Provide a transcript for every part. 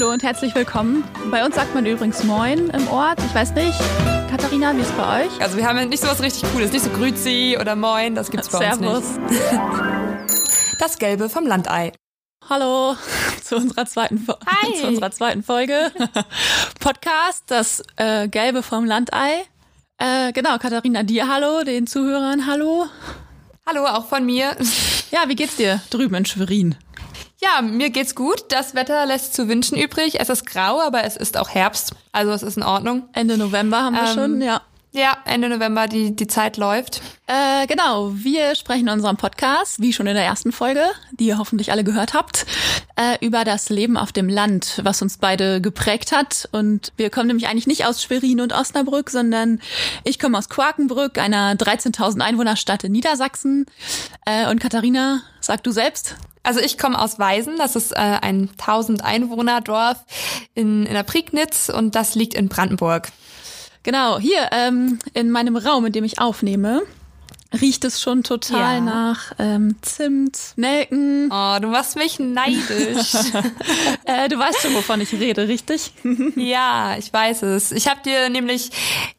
Hallo und herzlich willkommen. Bei uns sagt man übrigens Moin im Ort. Ich weiß nicht, Katharina, wie ist es bei euch? Also wir haben nicht so was richtig Cooles, nicht so Grüzi oder Moin, das gibt's bei Servus. uns nicht. Das Gelbe vom Landei. Hallo zu unserer zweiten, Hi. zu unserer zweiten Folge Podcast, das äh, Gelbe vom Landei. Äh, genau, Katharina, dir hallo, den Zuhörern hallo. Hallo, auch von mir. Ja, wie geht's dir drüben in Schwerin? Ja, mir geht's gut. Das Wetter lässt zu wünschen übrig. Es ist grau, aber es ist auch Herbst. Also es ist in Ordnung. Ende November haben wir Ähm, schon, ja. Ja, Ende November, die, die Zeit läuft. Äh, genau, wir sprechen in unserem Podcast, wie schon in der ersten Folge, die ihr hoffentlich alle gehört habt, äh, über das Leben auf dem Land, was uns beide geprägt hat. Und wir kommen nämlich eigentlich nicht aus Schwerin und Osnabrück, sondern ich komme aus Quakenbrück, einer 13.000 Einwohnerstadt in Niedersachsen. Äh, und Katharina, sag du selbst. Also ich komme aus Weisen, das ist äh, ein 1000 Einwohner Dorf in, in der Prignitz und das liegt in Brandenburg. Genau, hier ähm, in meinem Raum, in dem ich aufnehme, riecht es schon total Ja. nach ähm, Zimt, Nelken. Oh, du machst mich neidisch. Äh, du weißt schon, wovon ich rede, richtig? Ja, ich weiß es. Ich habe dir nämlich,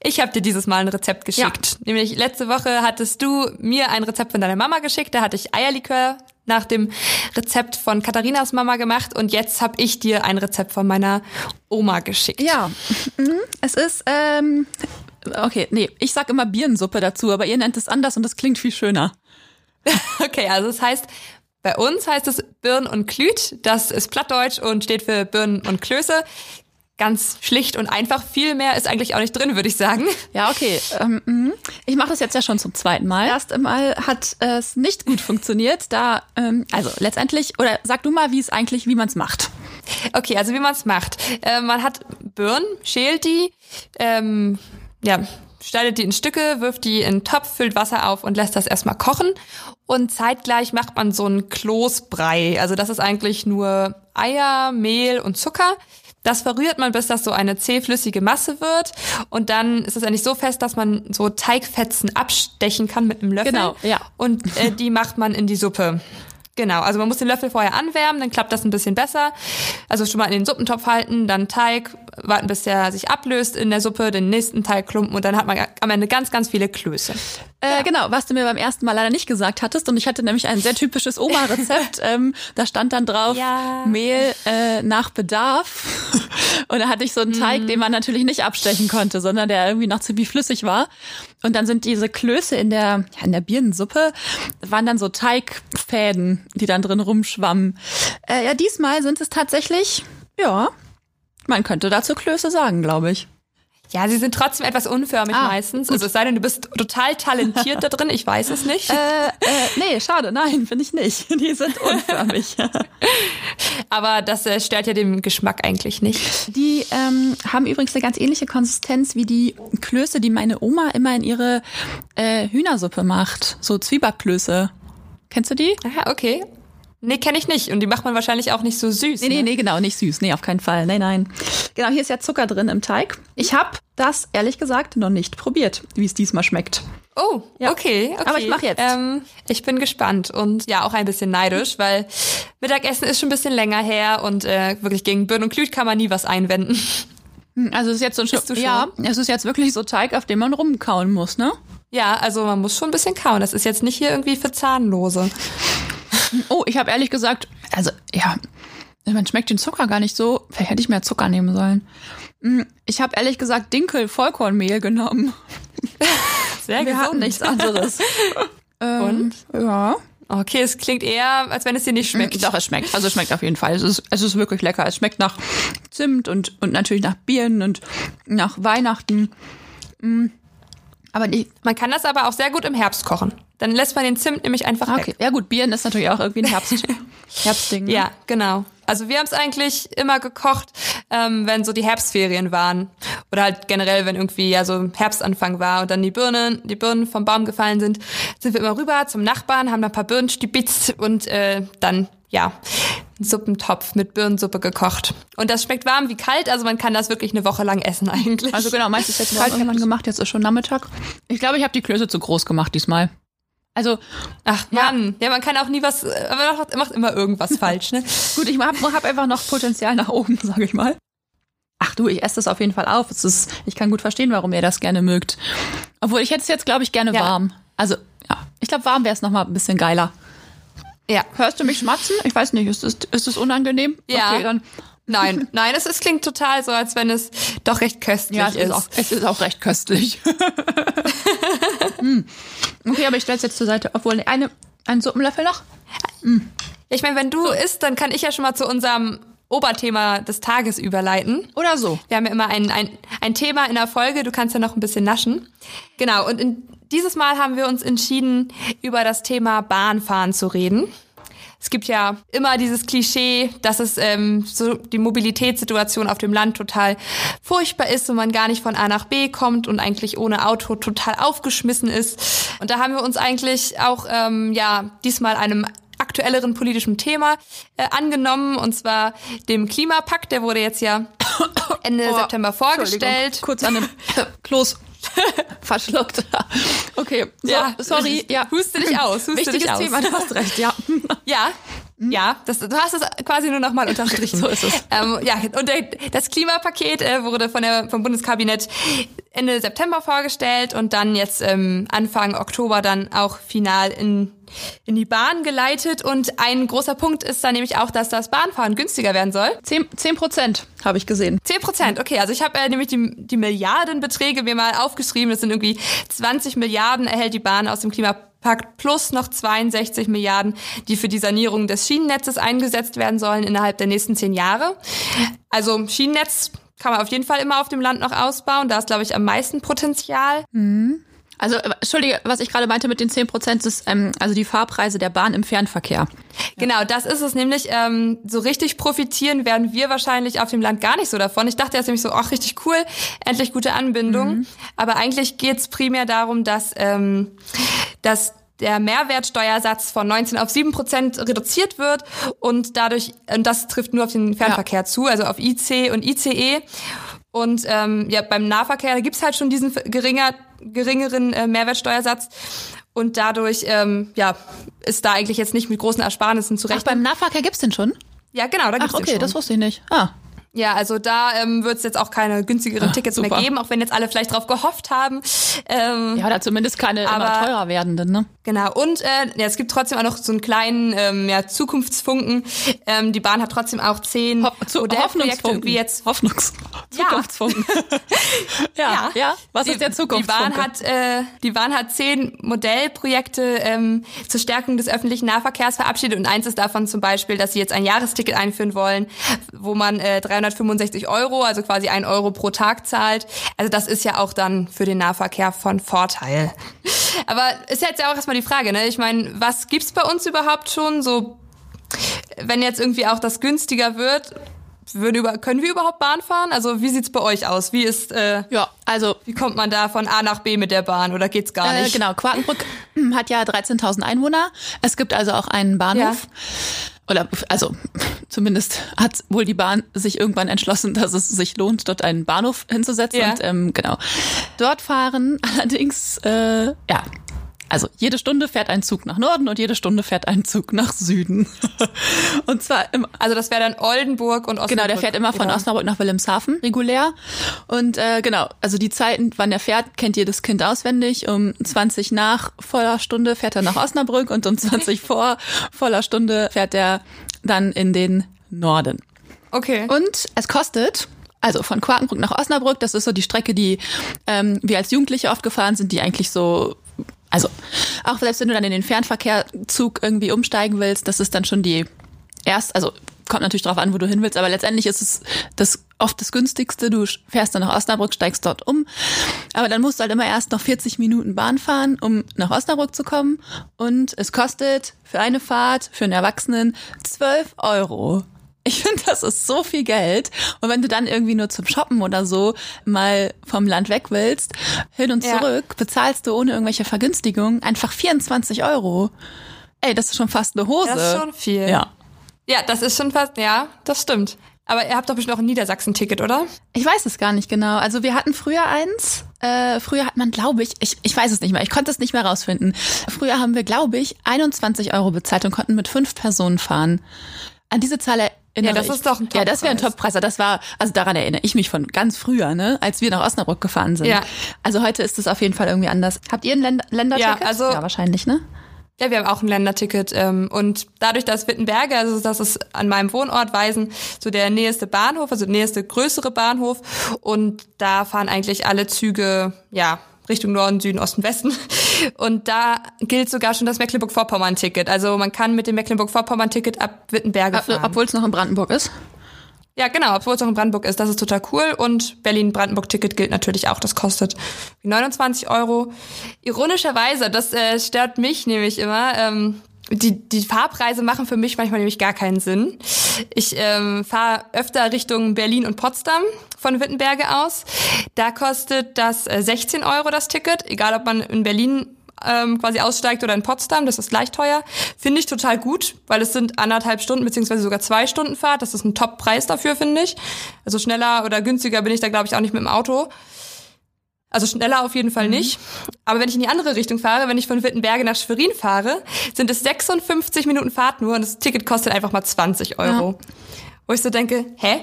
ich habe dir dieses Mal ein Rezept geschickt. Nämlich letzte Woche hattest du mir ein Rezept von deiner Mama geschickt. Da hatte ich Eierlikör nach dem Rezept von Katharinas Mama gemacht und jetzt habe ich dir ein Rezept von meiner Oma geschickt. Ja, mhm. es ist, ähm, okay, nee, ich sag immer Birnensuppe dazu, aber ihr nennt es anders und das klingt viel schöner. Okay, also es heißt, bei uns heißt es Birn und Klüt. Das ist Plattdeutsch und steht für Birnen und Klöße. Ganz schlicht und einfach. Viel mehr ist eigentlich auch nicht drin, würde ich sagen. Ja, okay. Ähm, mhm. ich mache das jetzt ja schon zum zweiten Mal. Erst einmal hat es nicht gut funktioniert, da, ähm, also letztendlich, oder sag du mal, wie es eigentlich, wie man es macht. Okay, also wie man es macht. Äh, man hat Birnen, schält die, ähm, ja, schneidet die in Stücke, wirft die in einen Topf, füllt Wasser auf und lässt das erstmal kochen. Und zeitgleich macht man so einen Kloßbrei. Also das ist eigentlich nur Eier, Mehl und Zucker. Das verrührt man, bis das so eine zähflüssige Masse wird. Und dann ist es eigentlich so fest, dass man so Teigfetzen abstechen kann mit einem Löffel. Genau, ja. Und äh, die macht man in die Suppe. Genau, also man muss den Löffel vorher anwärmen, dann klappt das ein bisschen besser. Also schon mal in den Suppentopf halten, dann Teig, warten bis der sich ablöst in der Suppe, den nächsten Teig klumpen und dann hat man am Ende ganz, ganz viele Klöße. Äh, Genau, was du mir beim ersten Mal leider nicht gesagt hattest. Und ich hatte nämlich ein sehr typisches Oma-Rezept. ähm, da stand dann drauf Ja. Mehl äh, nach Bedarf. Und da hatte ich so einen Teig, den man natürlich nicht abstechen konnte, sondern der irgendwie noch ziemlich flüssig war. Und dann sind diese Klöße in der, ja, in der Birnensuppe, waren dann so Teigfäden, die dann drin rumschwammen. Äh, ja, diesmal sind es tatsächlich, ja, man könnte dazu Klöße sagen, glaube ich. Ja, sie sind trotzdem etwas unförmig Ah, meistens. Also es sei denn, du bist total talentiert da drin, ich weiß es nicht. Äh, äh, nee, schade, nein, finde ich nicht. Die sind unförmig. Aber das äh, stört ja dem Geschmack eigentlich nicht. Die ähm, haben übrigens eine ganz ähnliche Konsistenz wie die Klöße, die meine Oma immer in ihre äh, Hühnersuppe macht. So Zwiebackklöße. Kennst du die? Aha, okay. Nee, kenne ich nicht. Und die macht man wahrscheinlich auch nicht so süß. Nee, nee, ne? nee, genau, nicht süß. Nee, auf keinen Fall. Nein, nein. Genau, hier ist ja Zucker drin im Teig. Ich habe das ehrlich gesagt noch nicht probiert, wie es diesmal schmeckt. Oh, Ja. okay, okay. Aber ich mach jetzt. Ähm, ich bin gespannt und ja, auch ein bisschen neidisch, weil Mittagessen ist schon ein bisschen länger her und äh, wirklich gegen Birn und Glüt kann man nie was einwenden. Hm, Also es ist jetzt so ein schon? Ja, es ist jetzt wirklich so Teig, auf dem man rumkauen muss, ne? Ja, also man muss schon ein bisschen kauen. Das ist jetzt nicht hier irgendwie für Zahnlose. Oh, ich habe ehrlich gesagt, also ja, man schmeckt den Zucker gar nicht so. Vielleicht hätte ich mehr Zucker nehmen sollen. Mm, Ich habe ehrlich gesagt Dinkel Vollkornmehl genommen. Sehr Wir hatten nichts anderes. ähm, Ja. Okay, es klingt eher, als wenn es dir nicht schmeckt. Doch, es schmeckt. Also es schmeckt auf jeden Fall. Es ist, es ist wirklich lecker. Es schmeckt nach Zimt und, und natürlich nach Birnen und nach Weihnachten. Mm. Aber die, Man kann das aber auch sehr gut im Herbst kochen. Dann lässt man den Zimt nämlich einfach okay. weg. Ja gut, Birnen ist natürlich auch irgendwie ein Herbst, Herbstding. ne? Ja, genau. Also wir haben es eigentlich immer gekocht, ähm, wenn so die Herbstferien waren. Oder halt generell, wenn irgendwie ja so Herbstanfang war und dann die Birnen, die Birnen vom Baum gefallen sind, sind wir immer rüber zum Nachbarn, haben da ein paar Birnen stibitzt und äh, dann, ja, einen Suppentopf mit Birnensuppe gekocht. Und das schmeckt warm wie kalt, also man kann das wirklich eine Woche lang essen eigentlich. Also genau, meistens jetzt kalt irgendwann gemacht, jetzt ist schon Nachmittag. Ich glaube, ich habe die Klöße zu groß gemacht diesmal. Also, ach Mann, ja. ja, man kann auch nie was, man macht, macht immer irgendwas falsch, ne? Gut, ich habe hab einfach noch Potenzial nach oben, sage ich mal. Ach du, ich esse das auf jeden Fall auf. Es ist, ich kann gut verstehen, warum ihr das gerne mögt. Obwohl ich hätte es jetzt, glaube ich, gerne ja. warm. Also, ja, ich glaube, warm wäre es nochmal ein bisschen geiler. Ja. Hörst du mich schmatzen? Ich weiß nicht, ist es ist das unangenehm? Ja. Okay, dann. Nein, nein, es, es klingt total so, als wenn es doch recht köstlich ja, es ist. ist auch, es ist auch recht köstlich. hm. Okay, aber ich stelle es jetzt zur Seite. Obwohl, eine, einen Suppenlöffel noch? Hm. Ich meine, wenn du so. isst, dann kann ich ja schon mal zu unserem Oberthema des Tages überleiten. Oder so. Wir haben ja immer ein, ein, ein Thema in der Folge, du kannst ja noch ein bisschen naschen. Genau, und in, dieses Mal haben wir uns entschieden, über das Thema Bahnfahren zu reden. Es gibt ja immer dieses Klischee, dass es ähm, so die Mobilitätssituation auf dem Land total furchtbar ist und man gar nicht von A nach B kommt und eigentlich ohne Auto total aufgeschmissen ist. Und da haben wir uns eigentlich auch ähm, ja diesmal einem aktuelleren politischen Thema äh, angenommen, und zwar dem Klimapakt. Der wurde jetzt ja Ende oh, September vorgestellt. Kurz an dem Klos verschluckt. Okay, so, ja, sorry. Ja. Huste dich aus. Huste Wichtiges dich aus. Thema, du hast recht, ja. Ja? Ja, das, du hast es quasi nur noch mal unterstrichen. so ist es. Ähm, ja, und der, das Klimapaket äh, wurde von der, vom Bundeskabinett Ende September vorgestellt und dann jetzt ähm, Anfang Oktober dann auch final in, in die Bahn geleitet. Und ein großer Punkt ist da nämlich auch, dass das Bahnfahren günstiger werden soll. Zehn Prozent habe ich gesehen. Zehn Prozent, okay. Also ich habe äh, nämlich die, die Milliardenbeträge mir mal aufgeschrieben. Das sind irgendwie 20 Milliarden erhält die Bahn aus dem Klimapaket Pakt plus noch 62 Milliarden, die für die Sanierung des Schienennetzes eingesetzt werden sollen innerhalb der nächsten zehn Jahre. Also Schienennetz kann man auf jeden Fall immer auf dem Land noch ausbauen. Da ist, glaube ich, am meisten Potenzial. Mhm. Also, äh, Entschuldige, was ich gerade meinte mit den 10 Prozent, ist ähm, also die Fahrpreise der Bahn im Fernverkehr. Genau, das ist es nämlich. Ähm, so richtig profitieren werden wir wahrscheinlich auf dem Land gar nicht so davon. Ich dachte erst nämlich so, ach, richtig cool, endlich gute Anbindung. Mhm. Aber eigentlich geht's primär darum, dass, ähm, dass der Mehrwertsteuersatz von 19 auf 7 Prozent reduziert wird und dadurch, und das trifft nur auf den Fernverkehr ja. zu, also auf IC und ICE. Und ähm, ja, beim Nahverkehr da gibt's halt schon diesen geringer, geringeren äh, Mehrwertsteuersatz. Und dadurch ja, ist da eigentlich jetzt nicht mit großen Ersparnissen zu rechnen. Ach, beim Nahverkehr gibt's den schon? Ja, genau, da gibt's Ach, okay, den schon. das wusste ich nicht. Ah. Ja, also da ähm, wird es jetzt auch keine günstigeren Ach, Tickets super. mehr geben, auch wenn jetzt alle vielleicht drauf gehofft haben. Ähm, ja, oder zumindest keine aber, immer teurer werdenden, ne? Genau. Und äh, ja, es gibt trotzdem auch noch so einen kleinen ähm, ja, Zukunftsfunken. Ähm, die Bahn hat trotzdem auch zehn Ho zu Hoffnungsfunken. wie jetzt. Hoffnungs Zukunftsfunken. ja. ja, ja. Was die, ist der Zukunftsfunke? Die Bahn hat, äh, die Bahn hat zehn Modellprojekte ähm, zur Stärkung des öffentlichen Nahverkehrs verabschiedet und eins ist davon zum Beispiel, dass sie jetzt ein Jahresticket einführen wollen, wo man äh, 365 Euro, also quasi ein Euro pro Tag zahlt. Also das ist ja auch dann für den Nahverkehr von Vorteil. Aber ist jetzt ja auch erstmal die Frage, ne? Ich meine, was gibt's bei uns überhaupt schon? So, wenn jetzt irgendwie auch das günstiger wird, über, können wir überhaupt Bahn fahren? Also wie sieht's bei euch aus? Wie ist äh, ja also wie kommt man da von A nach B mit der Bahn oder geht's gar nicht? Äh, genau, Quakenbrück hat ja 13.000 Einwohner. Es gibt also auch einen Bahnhof. Ja oder also zumindest hat wohl die Bahn sich irgendwann entschlossen, dass es sich lohnt, dort einen Bahnhof hinzusetzen. Ja. Und ähm, genau. Dort fahren allerdings äh, ja also jede Stunde fährt ein Zug nach Norden und jede Stunde fährt ein Zug nach Süden. und zwar im, also das wäre dann Oldenburg und Osnabrück. Genau, der fährt immer von genau. Osnabrück nach Wilhelmshaven regulär. Und äh, genau, also die Zeiten, wann der fährt, kennt jedes Kind auswendig. Um 20 nach voller Stunde fährt er nach Osnabrück und um 20 vor voller Stunde fährt er dann in den Norden. Okay. Und es kostet also von Quakenbrück nach Osnabrück, das ist so die Strecke, die ähm, wir als Jugendliche oft gefahren sind, die eigentlich so also auch selbst wenn du dann in den Fernverkehrzug irgendwie umsteigen willst, das ist dann schon die erst, also kommt natürlich drauf an, wo du hin willst, aber letztendlich ist es das oft das günstigste. Du fährst dann nach Osnabrück, steigst dort um, aber dann musst du halt immer erst noch 40 Minuten Bahn fahren, um nach Osnabrück zu kommen und es kostet für eine Fahrt für einen Erwachsenen 12 Euro. Ich finde, das ist so viel Geld. Und wenn du dann irgendwie nur zum Shoppen oder so mal vom Land weg willst, hin und zurück, ja. bezahlst du ohne irgendwelche Vergünstigungen einfach 24 Euro. Ey, das ist schon fast eine Hose. Das ist schon viel. Ja. Ja, das ist schon fast, ja, das stimmt. Aber ihr habt doch bestimmt auch ein Niedersachsen-Ticket, oder? Ich weiß es gar nicht genau. Also wir hatten früher eins äh, früher hat man, glaube ich, ich, ich weiß es nicht mehr, ich konnte es nicht mehr rausfinden. Früher haben wir, glaube ich, 21 Euro bezahlt und konnten mit fünf Personen fahren. An diese Zahl Ja, das ich. ist doch ein Ja, das wäre ein Toppreis. Toppreis. Das war, also daran erinnere ich mich von ganz früher, ne, als wir nach Osnabrück gefahren sind. Ja. Also heute ist es auf jeden Fall irgendwie anders. Habt ihr ein Länder Länderticket? Ja, also- ja, wahrscheinlich, ne? Ja, wir haben auch ein Länderticket ähm, und dadurch, dass Wittenberge, also das ist an meinem Wohnort Weisen, so der nächste Bahnhof, also der nächste größere Bahnhof und da fahren eigentlich alle Züge, ja, Richtung Norden, Süden, Osten, Westen. Und da gilt sogar schon das Mecklenburg-Vorpommern-Ticket. Also man kann mit dem Mecklenburg-Vorpommern-Ticket ab Wittenberge Ob- fahren. Obwohl es noch in Brandenburg ist. Ja, genau, obwohl es auch in Brandenburg ist. Das ist total cool. Und Berlin-Brandenburg-Ticket gilt natürlich auch. Das kostet 29 Euro. Ironischerweise, das äh, stört mich nämlich immer. Ähm, die, die Fahrpreise machen für mich manchmal nämlich gar keinen Sinn. Ich ähm, fahre öfter Richtung Berlin und Potsdam von Wittenberge aus. Da kostet das äh, 16 Euro das Ticket, egal ob man in Berlin ähm, quasi aussteigt oder in Potsdam, das ist gleich teuer. Finde ich total gut, weil es sind anderthalb Stunden beziehungsweise sogar zwei Stunden Fahrt. Das ist ein Top-Preis dafür, finde ich. Also schneller oder günstiger bin ich da, glaube ich, auch nicht mit dem Auto. Also schneller auf jeden Fall nicht. Aber wenn ich in die andere Richtung fahre, wenn ich von Wittenberge nach Schwerin fahre, sind es 56 Minuten Fahrt nur und das Ticket kostet einfach mal 20 Euro. Wo ich so denke, hä?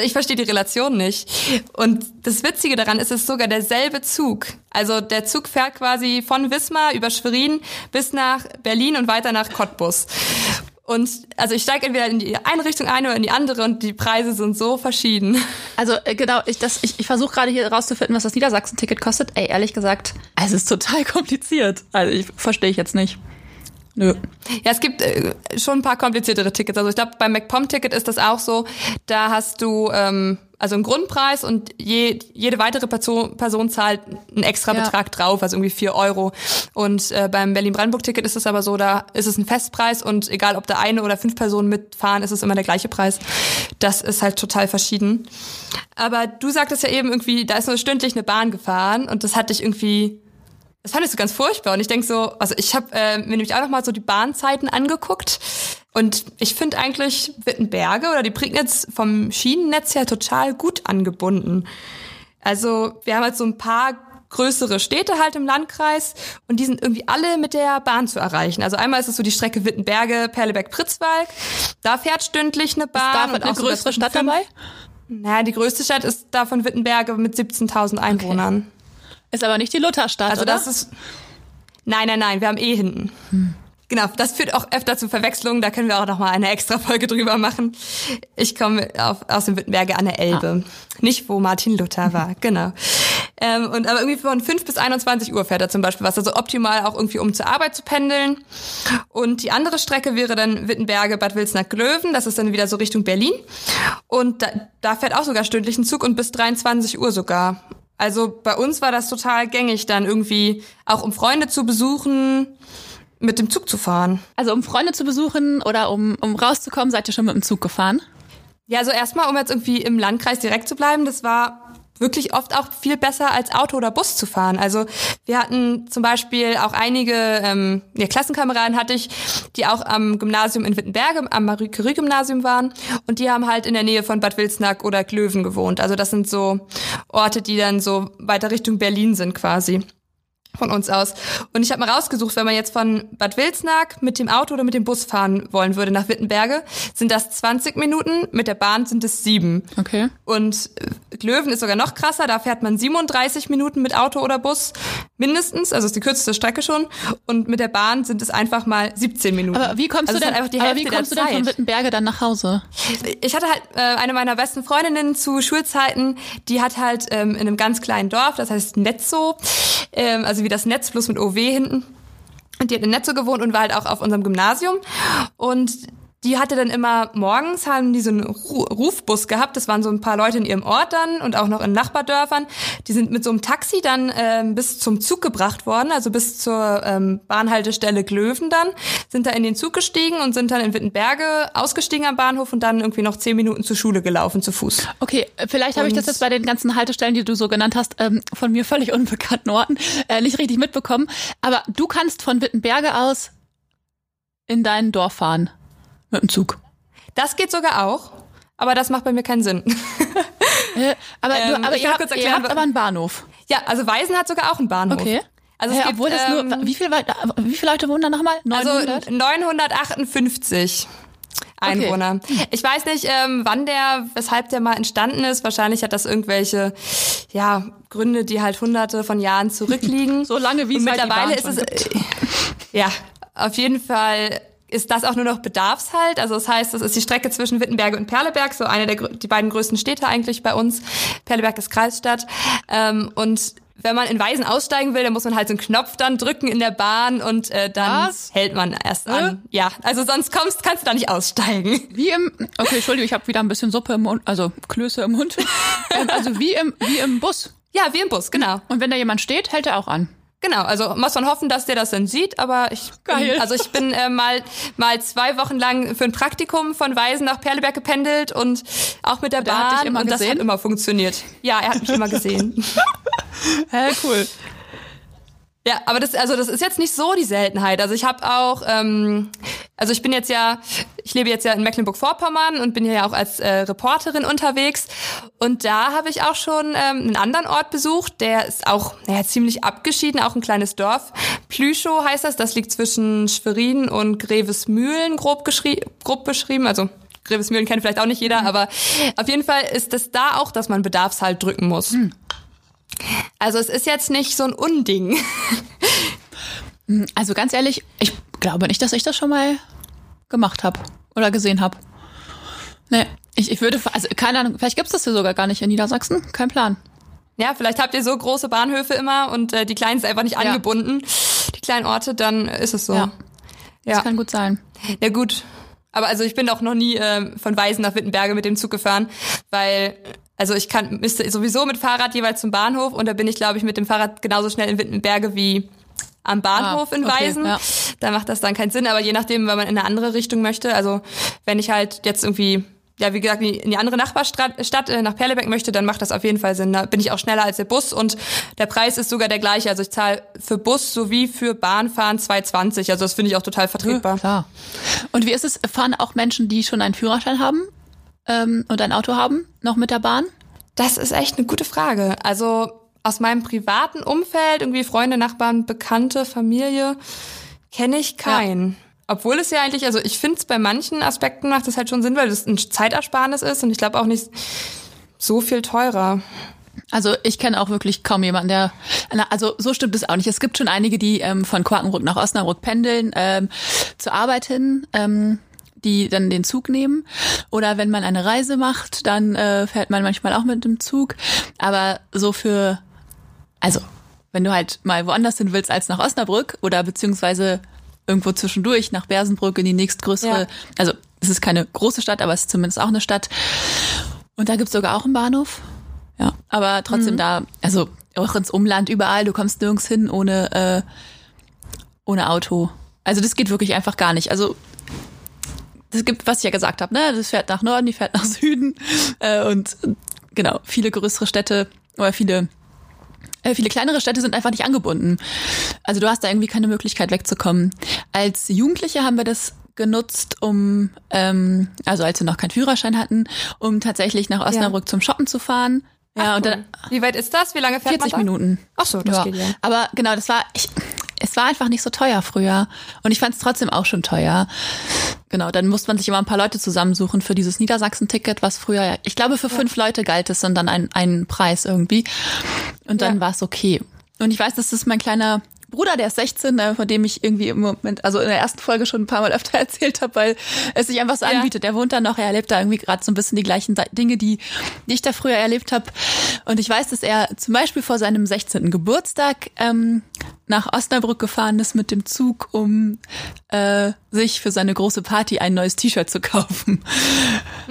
Ich verstehe die Relation nicht. Und das Witzige daran ist, es ist sogar derselbe Zug. Also der Zug fährt quasi von Wismar über Schwerin bis nach Berlin und weiter nach Cottbus. Und also ich steige entweder in die eine Richtung ein oder in die andere und die Preise sind so verschieden. Also äh, genau, ich, das- ich, ich versuche gerade hier rauszufinden, was das Niedersachsen-Ticket kostet. Ey, ehrlich gesagt, es ist total kompliziert. Also ich verstehe ich jetzt nicht. Nö. Ja, es gibt äh, schon ein paar kompliziertere Tickets. Also ich glaube, beim MacPom-Ticket ist das auch so. Da hast du ähm, also einen Grundpreis und je, jede weitere Person, Person zahlt einen extra Ja. Betrag drauf, also irgendwie vier Euro. Und äh, beim Berlin-Brandenburg-Ticket ist es aber so, da ist es ein Festpreis und egal, ob da eine oder fünf Personen mitfahren, ist es immer der gleiche Preis. Das ist halt total verschieden. Aber du sagtest ja eben irgendwie, da ist nur stündlich eine Bahn gefahren und das hat dich irgendwie das fand ich so ganz furchtbar. Und ich denk so, also ich habe äh, mir nämlich auch noch mal so die Bahnzeiten angeguckt. Und ich finde eigentlich Wittenberge oder die Prignitz vom Schienennetz her total gut angebunden. Also wir haben halt so ein paar größere Städte halt im Landkreis und die sind irgendwie alle mit der Bahn zu erreichen. Also einmal ist es so die Strecke Wittenberge, Perleberg-Pritzwalk. Da fährt stündlich eine Bahn. Da und wird eine größere zwischen Stadt fünf- dabei? Naja, die größte Stadt ist da von Wittenberge mit 17.000 Einwohnern. Ist aber nicht die Lutherstadt, Also oder? das ist. Nein, nein, nein, wir haben eh hinten. Genau, das führt auch öfter zu Verwechslungen, da können wir auch noch mal eine extra Folge drüber machen. Ich komme auf, aus dem Wittenberge an der Elbe. Nicht, wo Martin Luther war, genau. Ähm, und aber irgendwie von 5 bis 21 Uhr fährt er zum Beispiel was, also optimal auch irgendwie, um zur Arbeit zu pendeln. Und die andere Strecke wäre dann Wittenberge, Bad Wilsnack-Glöwen, das ist dann wieder so Richtung Berlin. Und da, da fährt auch sogar stündlich ein Zug und bis 23 Uhr sogar. Also bei uns war das total gängig, dann irgendwie auch um Freunde zu besuchen, mit dem Zug zu fahren. also um Freunde zu besuchen oder um, um rauszukommen, seid ihr schon mit dem Zug gefahren? Ja, also erstmal, um jetzt irgendwie im Landkreis direkt zu bleiben, das war wirklich oft auch viel besser als Auto oder Bus zu fahren. Also wir hatten zum Beispiel auch einige ähm, ja, Klassenkameraden hatte ich, die auch am Gymnasium in Wittenberge, am Marie-Curie-Gymnasium waren und die haben halt in der Nähe von Bad Wilsnack oder Klöven gewohnt. Also das sind so Orte, die dann so weiter Richtung Berlin sind quasi von uns aus. Und ich habe mal rausgesucht, wenn man jetzt von Bad Wilsnack mit dem Auto oder mit dem Bus fahren wollen würde nach Wittenberge, sind das 20 Minuten, mit der Bahn sind es sieben. Okay. Und äh, Löwen ist sogar noch krasser, da fährt man 37 Minuten mit Auto oder Bus mindestens, also ist die kürzeste Strecke schon. Und mit der Bahn sind es einfach mal 17 Minuten. Aber wie kommst also du denn, einfach die aber Hälfte wie kommst du denn von. Wittenberge dann nach Hause? Ich hatte halt äh, eine meiner besten Freundinnen zu Schulzeiten, die hat halt ähm, in einem ganz kleinen Dorf, das heißt Netzo, ähm, also wie das Netz plus mit OW hinten. Und die hat in Netzo gewohnt und war halt auch auf unserem Gymnasium. Und die hatte dann immer morgens haben die so einen Ru Rufbus gehabt. Das waren so ein paar Leute in ihrem Ort dann und auch noch in Nachbardörfern. Die sind mit so einem Taxi dann ähm, bis zum Zug gebracht worden, also bis zur ähm, Bahnhaltestelle Glöwen dann. Sind da in den Zug gestiegen und sind dann in Wittenberge ausgestiegen am Bahnhof und dann irgendwie noch zehn Minuten zur Schule gelaufen zu Fuß. Okay, vielleicht habe ich das jetzt bei den ganzen Haltestellen, die du so genannt hast, ähm, von mir völlig unbekannten Orten, äh, nicht richtig mitbekommen. Aber du kannst von Wittenberge aus in dein Dorf fahren. Mit dem Zug. Das geht sogar auch, aber das macht bei mir keinen Sinn. Äh, aber Ähm, du, aber ich ihr habt, kurz ihr erklären, habt aber einen Bahnhof. Ja, also Weisen hat sogar auch einen Bahnhof. Okay. Also es gibt, obwohl das ähm, nur, wie, viel, wie viele Leute wohnen da nochmal? 900? Also 958 Einwohner. Ich weiß nicht, ähm, wann der, weshalb der mal entstanden ist. Wahrscheinlich hat das irgendwelche, ja, Gründe, die halt hunderte von Jahren zurückliegen. So lange, wie es halt mittlerweile Bahn ist es, äh, ja, auf jeden Fall ist das auch nur noch Bedarfshalt. Also das heißt, das ist die Strecke zwischen Wittenberge und Perleberg, so eine der die beiden größten Städte eigentlich bei uns. Perleberg ist Kreisstadt. Ähm, und wenn man in Weisen aussteigen will, dann muss man halt so einen Knopf dann drücken in der Bahn und äh, dann Was? hält man erst an. Ja, also sonst kommst, kannst du da nicht aussteigen. Wie im, okay, Entschuldigung, ich habe wieder ein bisschen Suppe im Mund, also Klöße im Mund. ähm, also wie im, wie im Bus. Ja, wie im Bus, genau. Und wenn da jemand steht, hält er auch an. Genau, also muss man hoffen, dass der das dann sieht, aber ich Geil. Bin, also ich bin äh, mal mal zwei Wochen lang für ein Praktikum von Weisen nach Perleberg gependelt und auch mit der, der Bahn immer und das gesehen? hat immer funktioniert. Ja, er hat mich immer gesehen. Hä, cool. Ja, aber das also das ist jetzt nicht so die Seltenheit. Also ich habe auch ähm, also ich bin jetzt ja ich lebe jetzt ja in Mecklenburg-Vorpommern und bin hier ja auch als äh, Reporterin unterwegs und da habe ich auch schon ähm, einen anderen Ort besucht, der ist auch naja, ziemlich abgeschieden, auch ein kleines Dorf. Plüschow heißt das, das liegt zwischen Schwerin und Grevesmühlen grob, grob beschrieben, also Grevesmühlen kennt vielleicht auch nicht jeder, aber auf jeden Fall ist es da auch, dass man Bedarfshalt drücken muss. Also es ist jetzt nicht so ein Unding. Also ganz ehrlich, ich glaube nicht, dass ich das schon mal gemacht habe oder gesehen habe. Nee, ich, ich würde, also keine Ahnung, vielleicht gibt's das hier sogar gar nicht in Niedersachsen. Kein Plan. Ja, vielleicht habt ihr so große Bahnhöfe immer und äh, die kleinen sind einfach nicht Ja. angebunden, die kleinen Orte, dann ist es so. Ja. Das Ja, kann gut sein. ja gut. Aber also ich bin auch noch nie äh, von Weisen nach Wittenberge mit dem Zug gefahren, weil also ich kann müsste sowieso mit Fahrrad jeweils zum Bahnhof und da bin ich glaube ich mit dem Fahrrad genauso schnell in Wittenberge wie am Bahnhof Ah, in okay, Weisen. ja. Da macht das dann keinen Sinn, aber je nachdem, wenn man in eine andere Richtung möchte, also wenn ich halt jetzt irgendwie ja, wie gesagt, in die andere Nachbarstadt Stadt, äh, nach Perleberg möchte, dann macht das auf jeden Fall Sinn. Da bin ich auch schneller als der Bus und der Preis ist sogar der gleiche. Also ich zahle für Bus sowie für Bahnfahren 2,20. Also das finde ich auch total vertretbar. Klar. Und wie ist es? Fahren auch Menschen, die schon einen Führerschein haben ähm, und ein Auto haben, noch mit der Bahn? Das ist echt eine gute Frage. Also aus meinem privaten Umfeld, irgendwie Freunde, Nachbarn, Bekannte, Familie, kenne ich keinen. Obwohl es ja eigentlich, also ich finde es bei manchen Aspekten macht es halt schon Sinn, weil es ein Zeitersparnis ist und ich glaube auch nicht so viel teurer. Also ich kenne auch wirklich kaum jemanden, der. na, Also so stimmt es auch nicht. Es gibt schon einige, die ähm, von Quakenbrück nach Osnabrück pendeln, ähm, zur Arbeit hin, ähm, die dann den Zug nehmen. Oder wenn man eine Reise macht, dann äh, fährt man manchmal auch mit dem Zug. Aber so für, also wenn du halt mal woanders hin willst als nach Osnabrück oder beziehungsweise irgendwo zwischendurch nach Bersenbrück in die nächstgrößere, Ja. also es ist keine große Stadt, aber es ist zumindest auch eine Stadt. Und da gibt's sogar auch einen Bahnhof. Ja, aber trotzdem da, also auch ins Umland überall, du kommst nirgends hin ohne, äh, ohne Auto. Also das geht wirklich einfach gar nicht. Also das gibt, was ich ja gesagt habe, ne? Das fährt nach Norden, die fährt nach Süden. Äh, und genau, viele größere Städte oder viele äh, viele kleinere Städte sind einfach nicht angebunden. Also du hast da irgendwie keine Möglichkeit wegzukommen. Als Jugendliche haben wir das genutzt, um, ähm, also als wir noch keinen Führerschein hatten, um tatsächlich nach Osnabrück zum Shoppen zu fahren. Ja, Ach, und dann Wie weit ist das? Wie lange fährt 40 man da? Minuten. Ach so, das ja. geht ja. Aber genau, das war, ich, es war einfach nicht so teuer früher. Und ich fand es trotzdem auch schon teuer. Genau, dann musste man sich immer ein paar Leute zusammensuchen für dieses Niedersachsen-Ticket, was früher, ich glaube, für fünf Leute galt es und dann ein, ein Preis irgendwie. Und dann Ja. war es okay. Und ich weiß, das ist mein kleiner Bruder, der ist 16, äh, von dem ich irgendwie im Moment, also in der ersten Folge schon ein paar Mal öfter erzählt habe, weil es sich einfach so Ja. anbietet. Der wohnt da noch, er erlebt da irgendwie gerade so ein bisschen die gleichen Dinge, die, die ich da früher erlebt habe. Und ich weiß, dass er zum Beispiel vor seinem 16. Geburtstag ähm, nach Osnabrück gefahren ist mit dem Zug, um äh, sich für seine große Party ein neues T-Shirt zu kaufen.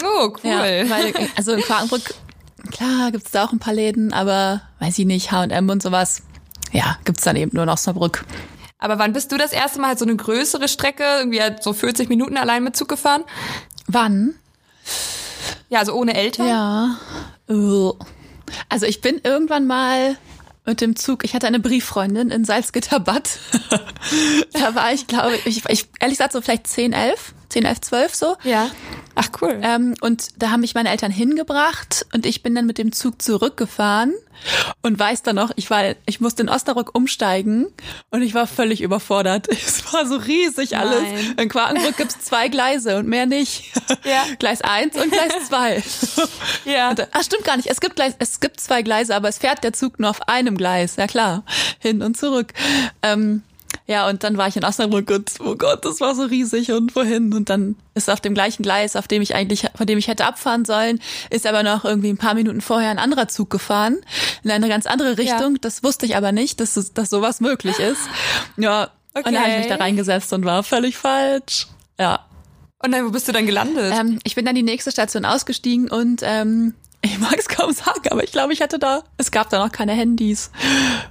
Oh, cool. Ja, weil, also in Quakenbrück, klar, gibt's da auch ein paar Läden, aber weiß ich nicht, H&M und sowas. Ja, gibt's dann eben nur in Osnabrück. Aber wann bist du das erste Mal halt so eine größere Strecke, irgendwie halt so 40 Minuten allein mit Zug gefahren? Wann? Ja, also ohne Eltern? Ja. Also ich bin irgendwann mal mit dem Zug, ich hatte eine Brieffreundin in Salzgitterbad. da war ich, glaube ich, ich, ehrlich gesagt so vielleicht 10, 11, 10, 11, 12 so. Ja. Ach cool. Ähm, und da haben mich meine Eltern hingebracht und ich bin dann mit dem Zug zurückgefahren und weiß dann noch, ich war, ich musste in Osnabrück umsteigen und ich war völlig überfordert. Es war so riesig alles. Nein. In Quakenbrück gibt's zwei Gleise und mehr nicht. Ja. Gleis eins und Gleis zwei. Ja. Und, ach, stimmt gar nicht. Es gibt Gleis, es gibt zwei Gleise, aber es fährt der Zug nur auf einem Gleis. Ja klar. Hin und zurück. Ähm, ja, und dann war ich in Osnabrück und oh Gott, das war so riesig und wohin? Und dann ist auf dem gleichen Gleis, auf dem ich eigentlich, von dem ich hätte abfahren sollen, ist aber noch irgendwie ein paar Minuten vorher ein anderer Zug gefahren in eine ganz andere Richtung. Ja. Das wusste ich aber nicht, dass, es- dass sowas möglich ist. Ja, und dann habe ich mich da Okay. reingesetzt und war völlig falsch. Ja, Und dann, wo bist du dann gelandet? ähm, ich bin dann die nächste Station ausgestiegen und ähm, ich mag es kaum sagen, aber ich glaube, ich hatte da, es gab da noch keine Handys.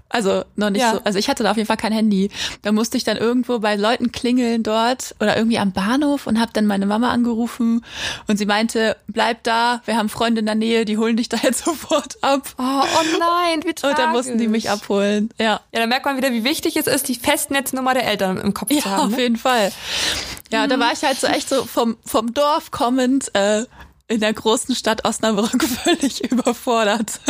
Also noch nicht Ja. so, also ich hatte da auf jeden Fall kein Handy. Da musste ich dann irgendwo bei Leuten klingeln dort oder irgendwie am Bahnhof und habe dann meine Mama angerufen und sie meinte, bleib da, wir haben Freunde in der Nähe, die holen dich da jetzt sofort ab. oh, oh nein, wie tragisch. Und dann mussten die mich abholen. Ja. Ja, da merkt man wieder, wie wichtig es ist, die Festnetznummer der Eltern im Kopf zu Ja, haben. auf Ne? jeden Fall. Ja, da war ich halt so echt so vom, vom Dorf kommend äh, in der großen Stadt Osnabrück völlig überfordert.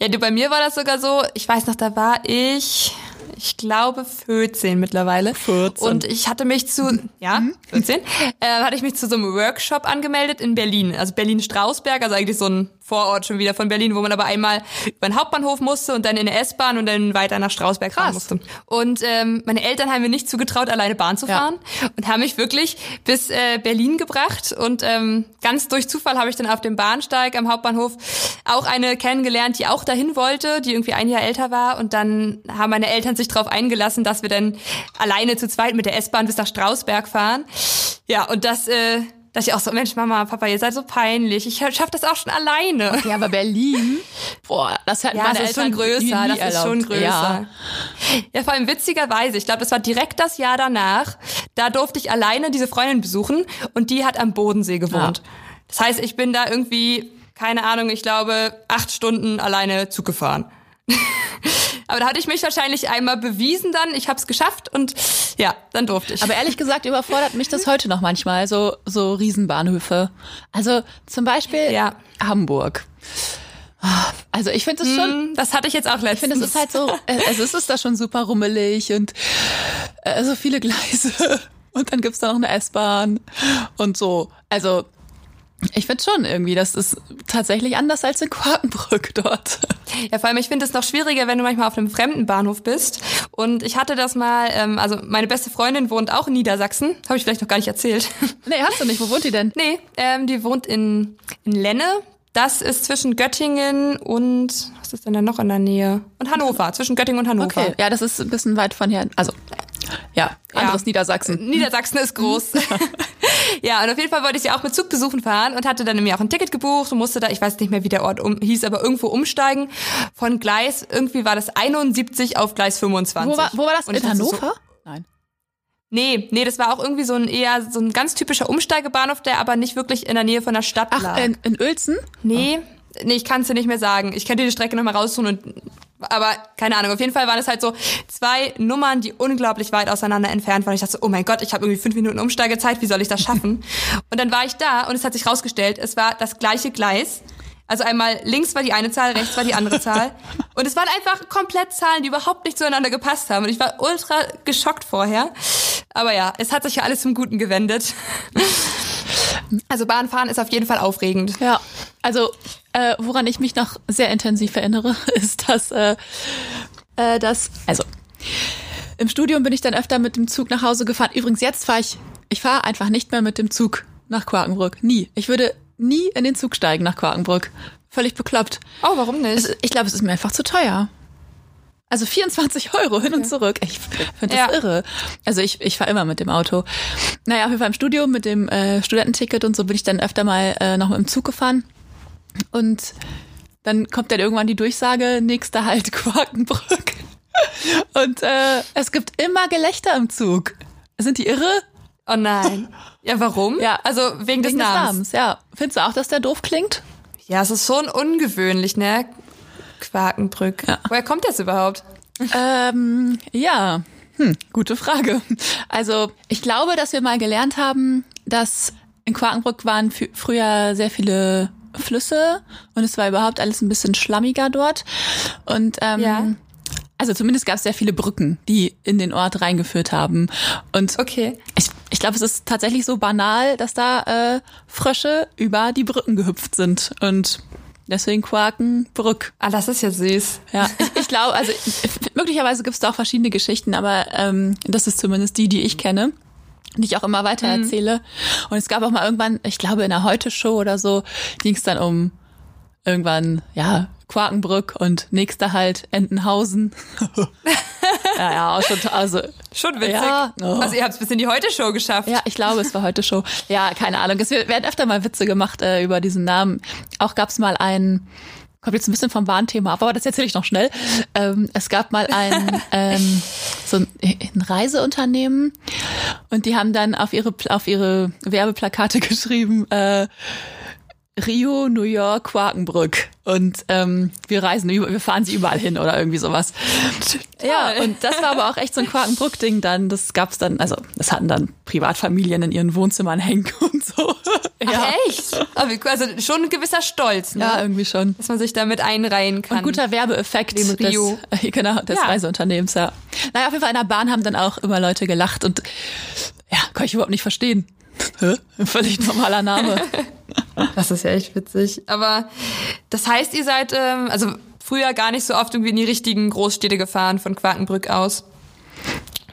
Ja, du, bei mir war das sogar so, ich weiß noch, da war ich, ich glaube 14 mittlerweile. 14. Und ich hatte mich zu, ja, 14, äh, hatte ich mich zu so einem Workshop angemeldet in Berlin. Also Berlin-Strausberg, also eigentlich so ein Vorort schon wieder von Berlin, wo man aber einmal über den Hauptbahnhof musste und dann in der S-Bahn und dann weiter nach Strausberg fahren Krass. musste. Und ähm, meine Eltern haben mir nicht zugetraut, alleine Bahn zu Ja. fahren und haben mich wirklich bis äh, Berlin gebracht. Und ähm, ganz durch Zufall habe ich dann auf dem Bahnsteig am Hauptbahnhof auch eine kennengelernt, die auch dahin wollte, die irgendwie ein Jahr älter war. Und dann haben meine Eltern sich darauf eingelassen, dass wir dann alleine zu zweit mit der S-Bahn bis nach Strausberg fahren. Ja, und das, äh, dass ich auch so, Mensch, Mama, Papa, ihr seid so peinlich. Ich schaff das auch schon alleine. Ja, aber Berlin, boah, das hätten Ja, meine das ist Eltern schon größer, nie, das ist erlaubt. schon größer. Ja. Ja. vor allem witzigerweise, ich glaube, das war direkt das Jahr danach, da durfte ich alleine diese Freundin besuchen und die hat am Bodensee gewohnt. Ja. Das heißt, ich bin da irgendwie, keine Ahnung, ich glaube, acht Stunden alleine Zug gefahren. Aber da hatte ich mich wahrscheinlich einmal bewiesen dann, ich habe es geschafft und ja, dann durfte ich. Aber ehrlich gesagt überfordert mich das heute noch manchmal, so, so Riesenbahnhöfe. Also zum Beispiel Ja. Hamburg. Also ich finde es schon, Hm, das hatte ich jetzt auch letztens. ich finde, es ist halt so, äh, es ist, ist da schon super rummelig und äh, so viele Gleise. Und dann gibt's da noch eine S-Bahn und so. Also ich finde schon irgendwie, das ist tatsächlich anders als in Quakenbrück dort. Ja, vor allem, ich finde es noch schwieriger, wenn du manchmal auf einem fremden Bahnhof bist. Und ich hatte das mal, ähm, also meine beste Freundin wohnt auch in Niedersachsen. Habe ich vielleicht noch gar nicht erzählt. Nee, hast du nicht. Wo wohnt die denn? nee, ähm, die wohnt in, in Lenne. Das ist zwischen Göttingen und, was ist denn da noch in der Nähe? Und Hannover, zwischen Göttingen und Hannover. Okay, ja, das ist ein bisschen weit von hier. Also, ja, anderes Ja. Niedersachsen. Niedersachsen ist groß. ja, und auf jeden Fall wollte ich sie auch mit Zugbbesuchen fahren und hatte dann mir auch ein Ticket gebucht und musste da, ich weiß nicht mehr, wie der Ort um, hieß, aber irgendwo umsteigen. Von Gleis, irgendwie war das 71 auf Gleis 25. Wo war, wo war das? Und In dachte so, Hannover? Nein. Nee, nee, das war auch irgendwie so ein eher so ein ganz typischer Umsteigebahnhof, der aber nicht wirklich in der Nähe von der Stadt Ach, lag. in, in Uelzen? nee, nee, ich kann es dir nicht mehr sagen. Ich könnte die Strecke nochmal raussuchen und aber keine Ahnung, auf jeden Fall waren es halt so zwei Nummern, die unglaublich weit auseinander entfernt waren. Ich dachte so, oh mein Gott, ich habe irgendwie fünf Minuten Umsteigezeit, wie soll ich das schaffen? und dann war ich da und es hat sich rausgestellt, es war das gleiche Gleis. Also einmal links war die eine Zahl, rechts war die andere Zahl. Und es waren einfach komplett Zahlen, die überhaupt nicht zueinander gepasst haben. Und ich war ultra geschockt vorher. Aber ja, es hat sich ja alles zum Guten gewendet. Also Bahnfahren ist auf jeden Fall aufregend. Ja, also äh, woran ich mich noch sehr intensiv erinnere, ist, dass, äh, äh, dass also im Studium bin ich dann öfter mit dem Zug nach Hause gefahren. Übrigens, jetzt fahre ich, ich fahre einfach nicht mehr mit dem Zug nach Quakenbrück. Nie. Ich würde nie in den Zug steigen nach Quakenbrück. Völlig bekloppt. Oh, warum nicht? Es, ich glaube, es ist mir einfach zu teuer. Also 24 Euro hin und zurück. Ich finde das Ja. irre. Also ich, ich fahre immer mit dem Auto. Naja, auf jeden Fall im Studium mit dem äh, Studententicket und so bin ich dann öfter mal äh, noch dem Zug gefahren. Und dann kommt dann irgendwann die Durchsage, nächster Halt Quakenbrück. Und äh, es gibt immer Gelächter im Zug. Sind die irre? Oh nein. Ja, warum? Ja. Also wegen, des, Wegen Namens. Ja. Findest du auch, dass der doof klingt? Ja, es ist schon ungewöhnlich, ne? Quakenbrück. Ja. Woher kommt das überhaupt? Ähm, ja, hm, gute Frage. Also ich glaube, dass wir mal gelernt haben, dass in Quakenbrück waren früher sehr viele Flüsse und es war überhaupt alles ein bisschen schlammiger dort. Und ähm, ja. Also zumindest gab es sehr viele Brücken, die in den Ort reingeführt haben. Und okay. ich, ich glaube, es ist tatsächlich so banal, dass da äh, Frösche über die Brücken gehüpft sind. Und Deswegen Quakenbrück. Ah, das ist ja süß. Ja, ich, ich glaube, also möglicherweise gibt es da auch verschiedene Geschichten, aber ähm, das ist zumindest die, die ich kenne die ich auch immer weiter mhm. erzähle. Mhm. Und es gab auch mal irgendwann, ich glaube in der Heute-Show oder so, ging es dann um irgendwann, ja, Quakenbrück und nächster halt Entenhausen. ja, ja, auch schon, also. Schon witzig. Ja, oh. Also ihr habt es bis in die Heute-Show geschafft. Ja, ich glaube, es war Heute-Show. Ja, keine Ahnung. Es werden öfter mal Witze gemacht äh, über diesen Namen. Auch gab es mal einen, kommt jetzt ein bisschen vom Warnthema ab, aber das erzähle ich noch schnell. Ähm, es gab mal ein, ähm, so ein, ein Reiseunternehmen und die haben dann auf ihre, auf ihre Werbeplakate geschrieben, äh, Rio, New York, Quakenbrück. Und ähm, wir reisen, wir fahren sie überall hin oder irgendwie sowas. Ja, und das war aber auch echt so ein Quakenbrück-Ding dann. Das gab's dann, also das hatten dann Privatfamilien in ihren Wohnzimmern hängen und so. Ja. Ach echt? Also schon ein gewisser Stolz, ne? Ja, irgendwie schon. Dass man sich damit einreihen kann. Und guter Werbeeffekt Dem Rio. des, genau, des ja. Reiseunternehmens, ja. Naja, auf jeden Fall in der Bahn haben dann auch immer Leute gelacht und ja, kann ich überhaupt nicht verstehen. Völlig normaler Name. Das ist ja echt witzig. Aber das heißt, ihr seid ähm, also früher gar nicht so oft irgendwie in die richtigen Großstädte gefahren von Quakenbrück aus.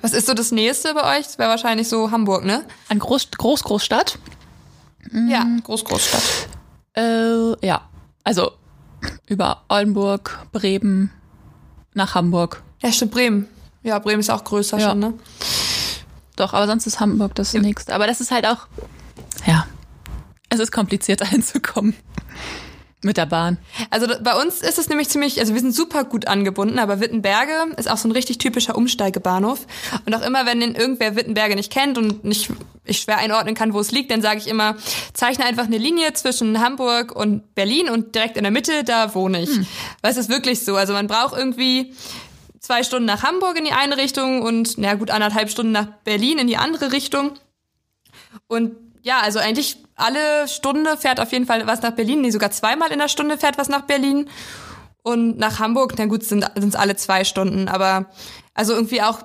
Was ist so das Nächste bei euch? Das wäre wahrscheinlich so Hamburg, ne? Ein Groß Groß Großstadt? Ja, Groß Großstadt. Äh, ja, also über Oldenburg, Bremen nach Hamburg. Ja, stimmt, Bremen. Ja, Bremen ist auch größer ja. schon, ne? Doch, aber sonst ist Hamburg das ja. nächste. Aber das ist halt auch, ja, es ist kompliziert hinzukommen. Mit der Bahn. Also bei uns ist es nämlich ziemlich, also wir sind super gut angebunden, aber Wittenberge ist auch so ein richtig typischer Umsteigebahnhof. Und auch immer, wenn den irgendwer Wittenberge nicht kennt und nicht ich schwer einordnen kann, wo es liegt, dann sage ich immer, zeichne einfach eine Linie zwischen Hamburg und Berlin und direkt in der Mitte, da wohne ich. Hm. Weil es ist wirklich so. Also man braucht irgendwie zwei Stunden nach Hamburg in die eine Richtung und na gut anderthalb Stunden nach Berlin in die andere Richtung. Und ja, also eigentlich alle Stunde fährt auf jeden Fall was nach Berlin. Nee, sogar zweimal in der Stunde fährt was nach Berlin. Und nach Hamburg, na gut, sind es alle zwei Stunden. Aber also irgendwie auch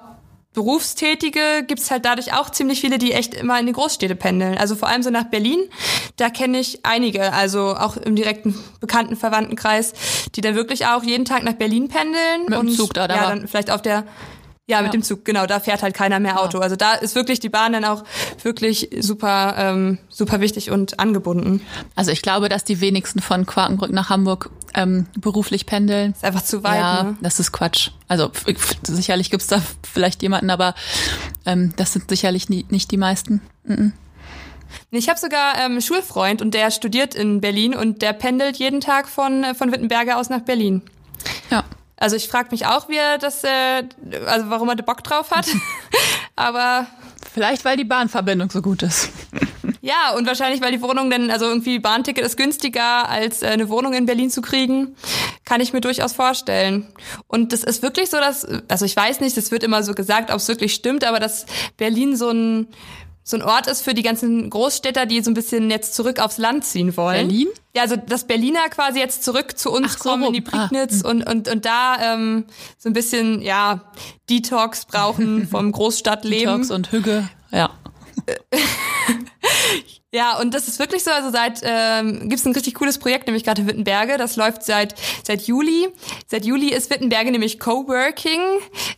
Berufstätige gibt's halt dadurch auch ziemlich viele, die echt immer in die Großstädte pendeln. Also vor allem so nach Berlin, da kenne ich einige, also auch im direkten bekannten Verwandtenkreis, die dann wirklich auch jeden Tag nach Berlin pendeln. Mit und Zug da, da ja, dann vielleicht auf der ja, mit ja. dem Zug, genau, da fährt halt keiner mehr Auto. Ja. Also da ist wirklich die Bahn dann auch wirklich super, ähm, super wichtig und angebunden. Also ich glaube, dass die wenigsten von Quakenbrück nach Hamburg ähm, beruflich pendeln. Ist einfach zu weit. Ja, ne? das ist Quatsch. Also sicherlich gibt's da vielleicht jemanden, aber ähm, das sind sicherlich nie, nicht die meisten. Mhm. Ich habe sogar ähm, einen Schulfreund und der studiert in Berlin und der pendelt jeden Tag von, äh, von Wittenberge aus nach Berlin. Ja. Also ich frage mich auch, wie er das, äh, also warum er da Bock drauf hat. Aber vielleicht, weil die Bahnverbindung so gut ist. ja, und wahrscheinlich, weil die Wohnung dann, also irgendwie Bahnticket ist günstiger, als äh, eine Wohnung in Berlin zu kriegen, kann ich mir durchaus vorstellen. Und das ist wirklich so, dass, also ich weiß nicht, das wird immer so gesagt, ob es wirklich stimmt, aber dass Berlin so ein so ein Ort ist für die ganzen Großstädter, die so ein bisschen jetzt zurück aufs Land ziehen wollen. Berlin? Ja, also dass Berliner quasi jetzt zurück zu uns Ach, kommen so in die Prignitz ah. und, und, und da ähm, so ein bisschen, ja, Detox brauchen vom Großstadtleben. Detox und Hüge, ja. Ja, und das ist wirklich so. Also seit ähm, gibt es ein richtig cooles Projekt, nämlich gerade Wittenberge. Das läuft seit seit Juli. Seit Juli ist Wittenberge nämlich Coworking,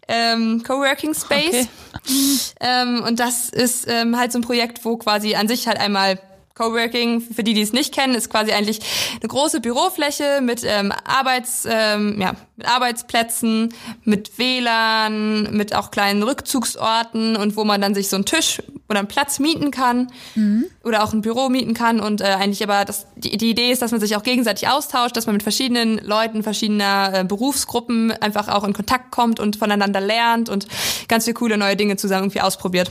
ähm, Coworking Space. Okay. Ähm, und das ist ähm, halt so ein Projekt, wo quasi an sich halt einmal Coworking, für die, die es nicht kennen, ist quasi eigentlich eine große Bürofläche mit ähm, Arbeits, ähm, ja, mit Arbeitsplätzen, mit WLAN, mit auch kleinen Rückzugsorten und wo man dann sich so einen Tisch oder einen Platz mieten kann mhm. oder auch ein Büro mieten kann und äh, eigentlich aber das, die, die Idee ist, dass man sich auch gegenseitig austauscht, dass man mit verschiedenen Leuten verschiedener äh, Berufsgruppen einfach auch in Kontakt kommt und voneinander lernt und ganz viele coole neue Dinge zusammen irgendwie ausprobiert.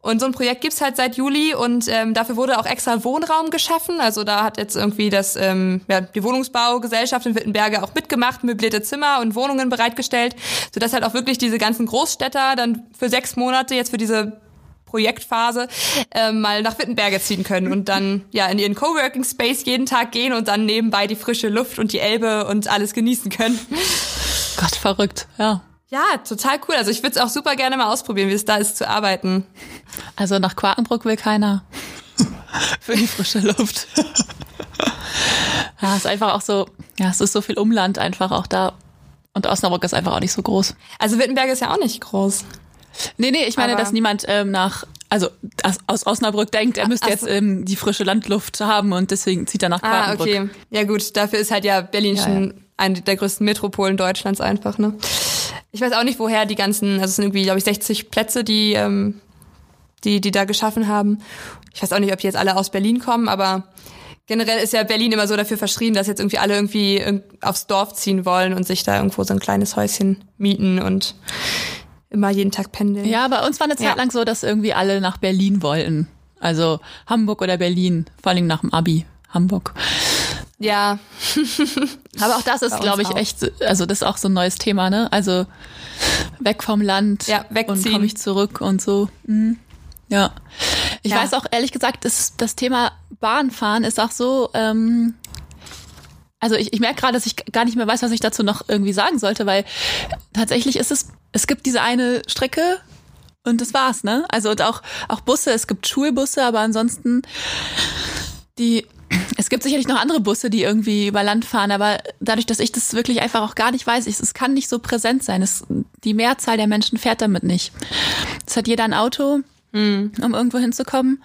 Und so ein Projekt gibt's halt seit Juli und ähm, dafür wurde auch extra Wohnraum geschaffen. Also da hat jetzt irgendwie das ähm, ja, die Wohnungsbaugesellschaft in Wittenberge auch mitgemacht, möblierte Zimmer und Wohnungen bereitgestellt, sodass halt auch wirklich diese ganzen Großstädter dann für sechs Monate jetzt für diese Projektphase äh, mal nach Wittenberge ziehen können und dann ja in ihren Coworking Space jeden Tag gehen und dann nebenbei die frische Luft und die Elbe und alles genießen können. Gott, verrückt, ja. Ja, total cool. Also ich würde es auch super gerne mal ausprobieren, wie es da ist zu arbeiten. Also nach Quakenbrück will keiner. Für die frische Luft. ja, es ist einfach auch so, ja, es ist so viel Umland einfach auch da. Und Osnabrück ist einfach auch nicht so groß. Also Wittenberg ist ja auch nicht groß. Nee, nee, ich meine, Aber- dass niemand ähm, nach, also aus, aus Osnabrück denkt, er müsste ach jetzt so. ähm, die frische Landluft haben und deswegen zieht er nach Ah, Quakenbrück. okay. Ja gut, dafür ist halt ja Berlin Ja, schon eine der größten Metropolen Deutschlands einfach, ne? Ich weiß auch nicht, woher die ganzen, also es sind irgendwie, glaube ich, 60 Plätze, die, ähm, die, die da geschaffen haben. Ich weiß auch nicht, ob die jetzt alle aus Berlin kommen, aber generell ist ja Berlin immer so dafür verschrien, dass jetzt irgendwie alle irgendwie irg- aufs Dorf ziehen wollen und sich da irgendwo so ein kleines Häuschen mieten und immer jeden Tag pendeln. Ja, bei uns war eine Zeit Ja. lang so, dass irgendwie alle nach Berlin wollten. Also Hamburg oder Berlin, vor allem nach dem Abi. Hamburg. Ja, Aber auch das ist, glaube ich, auch. echt, also das ist auch so ein neues Thema, ne? Also weg vom Land Ja, und wegziehen. komme ich zurück und so. Mhm. Ja. Ich Ja. weiß auch ehrlich gesagt, das, das Thema Bahnfahren ist auch so, ähm, also ich, ich merke gerade, dass ich gar nicht mehr weiß, was ich dazu noch irgendwie sagen sollte, weil tatsächlich ist es, es gibt diese eine Strecke und das war's, ne? Also und auch, auch Busse, es gibt Schulbusse, aber ansonsten die, es gibt sicherlich noch andere Busse, die irgendwie über Land fahren, aber dadurch, dass ich das wirklich einfach auch gar nicht weiß, ich, es kann nicht so präsent sein. Es, die Mehrzahl der Menschen fährt damit nicht. Es hat jeder ein Auto, um irgendwo hinzukommen.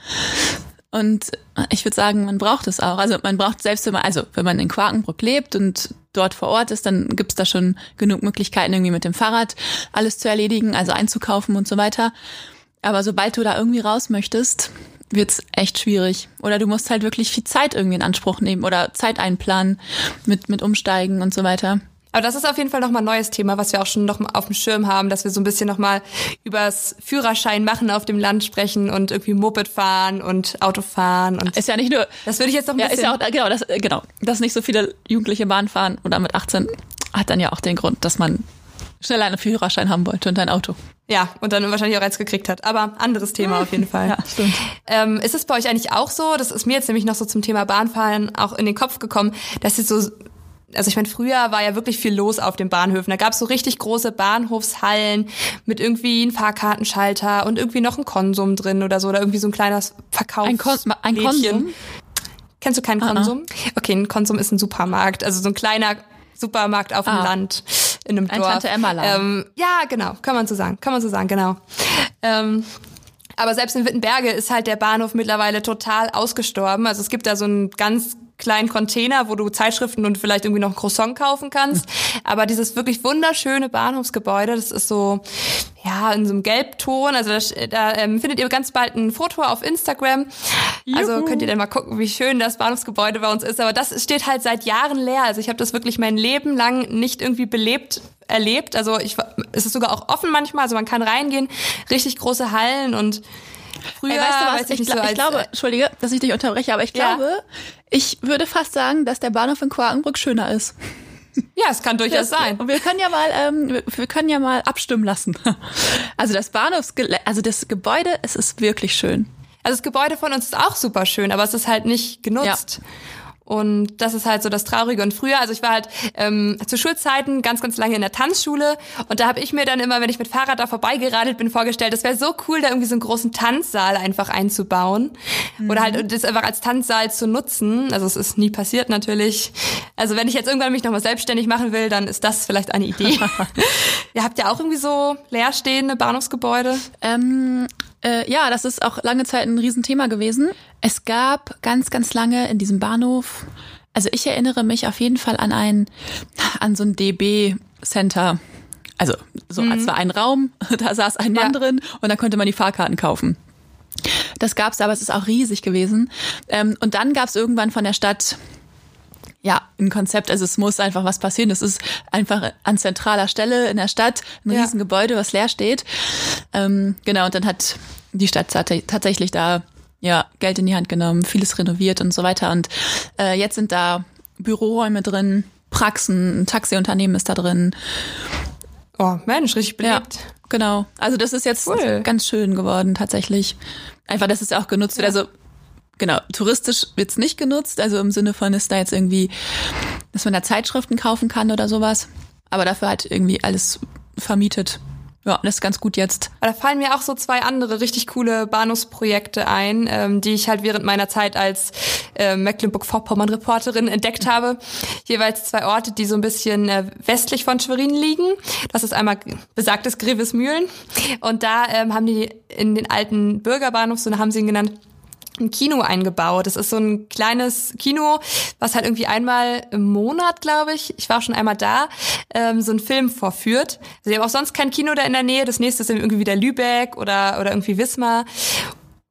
Und ich würde sagen, man braucht es auch. Also man braucht selbst, man, also wenn man in Quakenbrück lebt und dort vor Ort ist, dann gibt's da schon genug Möglichkeiten, irgendwie mit dem Fahrrad alles zu erledigen, also einzukaufen und so weiter. Aber sobald du da irgendwie raus möchtest, wird's echt schwierig. Oder du musst halt wirklich viel Zeit irgendwie in Anspruch nehmen oder Zeit einplanen mit, mit Umsteigen und so weiter. Aber das ist auf jeden Fall nochmal ein neues Thema, was wir auch schon noch auf dem Schirm haben, dass wir so ein bisschen nochmal übers Führerschein machen auf dem Land sprechen und irgendwie Moped fahren und Auto fahren und Ist ja nicht nur, das würde ich jetzt noch ein ja, bisschen ist ja auch, genau, das, äh, genau, dass nicht so viele Jugendliche Bahn fahren oder mit 18 hat dann ja auch den Grund, dass man schneller einen Führerschein haben wollte und ein Auto. ja und dann wahrscheinlich auch eins gekriegt hat. Aber anderes Thema auf jeden Fall. Ja, stimmt. Ähm, ist es bei euch eigentlich auch so? Das ist mir jetzt nämlich noch so zum Thema Bahnfahren auch in den Kopf gekommen, dass es so also ich meine, früher war ja wirklich viel los auf den Bahnhöfen. Da gab es so richtig große Bahnhofshallen mit irgendwie einem Fahrkartenschalter und irgendwie noch ein Konsum drin oder so oder irgendwie so ein kleines Verkaufs Ein, Kon ein Konsum? Kennst du keinen Ah, ah. Konsum? Okay, ein Konsum ist ein Supermarkt, also so ein kleiner Supermarkt auf dem Ah. Land in einem Ein Dorf. Tante-Emma-Laden. Ähm, ja, genau, kann man so sagen, kann man so sagen, genau. Ähm, aber selbst in Wittenberge ist halt der Bahnhof mittlerweile total ausgestorben. Also es gibt da so einen ganz kleinen Container, wo du Zeitschriften und vielleicht irgendwie noch ein Croissant kaufen kannst. Aber dieses wirklich wunderschöne Bahnhofsgebäude, das ist so, ja, in so einem Gelbton. Also da, da ähm, findet ihr ganz bald ein Foto auf Instagram. Also Juhu. könnt ihr dann mal gucken, wie schön das Bahnhofsgebäude bei uns ist. Aber das steht halt seit Jahren leer. Also ich habe das wirklich mein Leben lang nicht irgendwie belebt erlebt. Also ich, es ist sogar auch offen manchmal. Also man kann reingehen, richtig große Hallen und früher, Ey, weißt du was? weiß Ich, nicht, gla- so ich glaube, äh, entschuldige, dass ich dich unterbreche, aber ich Ja. glaube, ich würde fast sagen, dass der Bahnhof in Quakenbrück schöner ist. Ja, es kann durchaus sein. Und wir können ja mal, ähm, wir- können ja mal abstimmen lassen. Also das Bahnhofsgelä also das Gebäude, es ist wirklich schön. Also das Gebäude von uns ist auch super schön, aber es ist halt nicht genutzt. Und das ist halt so das Traurige. Und früher, also ich war halt ähm, zu Schulzeiten ganz, ganz lange in der Tanzschule und da habe ich mir dann immer, wenn ich mit Fahrrad da vorbeigeradelt bin, vorgestellt, das wäre so cool, da irgendwie so einen großen Tanzsaal einfach einzubauen. Oder halt das einfach als Tanzsaal zu nutzen. Also es ist nie passiert natürlich. Also wenn ich jetzt irgendwann mich nochmal selbstständig machen will, dann ist das vielleicht eine Idee. Ihr habt ja auch irgendwie so leerstehende Bahnhofsgebäude. Ähm, äh, ja, das ist auch lange Zeit ein Riesenthema gewesen. Es gab ganz, ganz lange in diesem Bahnhof, also ich erinnere mich auf jeden Fall an ein, an so ein DB-Center. Also so, es war ein Raum, da saß ein Mann Ja. drin und da konnte man die Fahrkarten kaufen. Das gab's, aber es ist auch riesig gewesen. Ähm, und dann gab's irgendwann von der Stadt ja, ein Konzept, also es muss einfach was passieren. Es ist einfach an zentraler Stelle in der Stadt ein Ja. Riesengebäude, was leer steht. Ähm, genau, und dann hat die Stadt tatsächlich da ja Geld in die Hand genommen, vieles renoviert und so weiter. Und äh, jetzt sind da Büroräume drin, Praxen, ein Taxiunternehmen ist da drin. Oh, Mensch, richtig belebt. Ja, genau. Also das ist jetzt Cool. ganz schön geworden tatsächlich. Einfach, dass es auch genutzt wird. Also genau, touristisch wird's nicht genutzt. Also im Sinne von, ist da jetzt irgendwie, dass man da Zeitschriften kaufen kann oder sowas. Aber dafür halt irgendwie alles vermietet. Ja, das ist ganz gut jetzt. Aber da fallen mir auch so zwei andere richtig coole Bahnhofsprojekte ein, ähm, die ich halt während meiner Zeit als äh, Mecklenburg-Vorpommern-Reporterin entdeckt habe. Jeweils zwei Orte, die so ein bisschen äh, westlich von Schwerin liegen. Das ist einmal besagtes Grevesmühlen. Und da ähm, haben die in den alten Bürgerbahnhof, so haben sie ihn genannt, ein Kino eingebaut. Das ist so ein kleines Kino, was halt irgendwie einmal im Monat, glaube ich, ich war schon einmal da, ähm, so einen Film vorführt. Also die haben auch sonst kein Kino da in der Nähe. Das nächste ist irgendwie wieder Lübeck oder, oder irgendwie Wismar.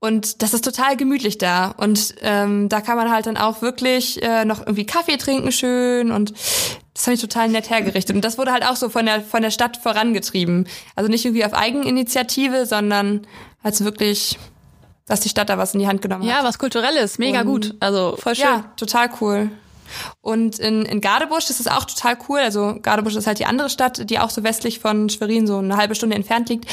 Und das ist total gemütlich da. Und ähm, da kann man halt dann auch wirklich äh, noch irgendwie Kaffee trinken schön und das fand ich total nett hergerichtet. Und das wurde halt auch so von der, von der Stadt vorangetrieben. Also nicht irgendwie auf Eigeninitiative, sondern als wirklich dass die Stadt da was in die Hand genommen hat. Ja, was kulturelles, mega Und- gut. Also voll schön. Ja, total cool. Und in, in Gardebusch das ist auch total cool. Also Gardebusch ist halt die andere Stadt, die auch so westlich von Schwerin so eine halbe Stunde entfernt liegt.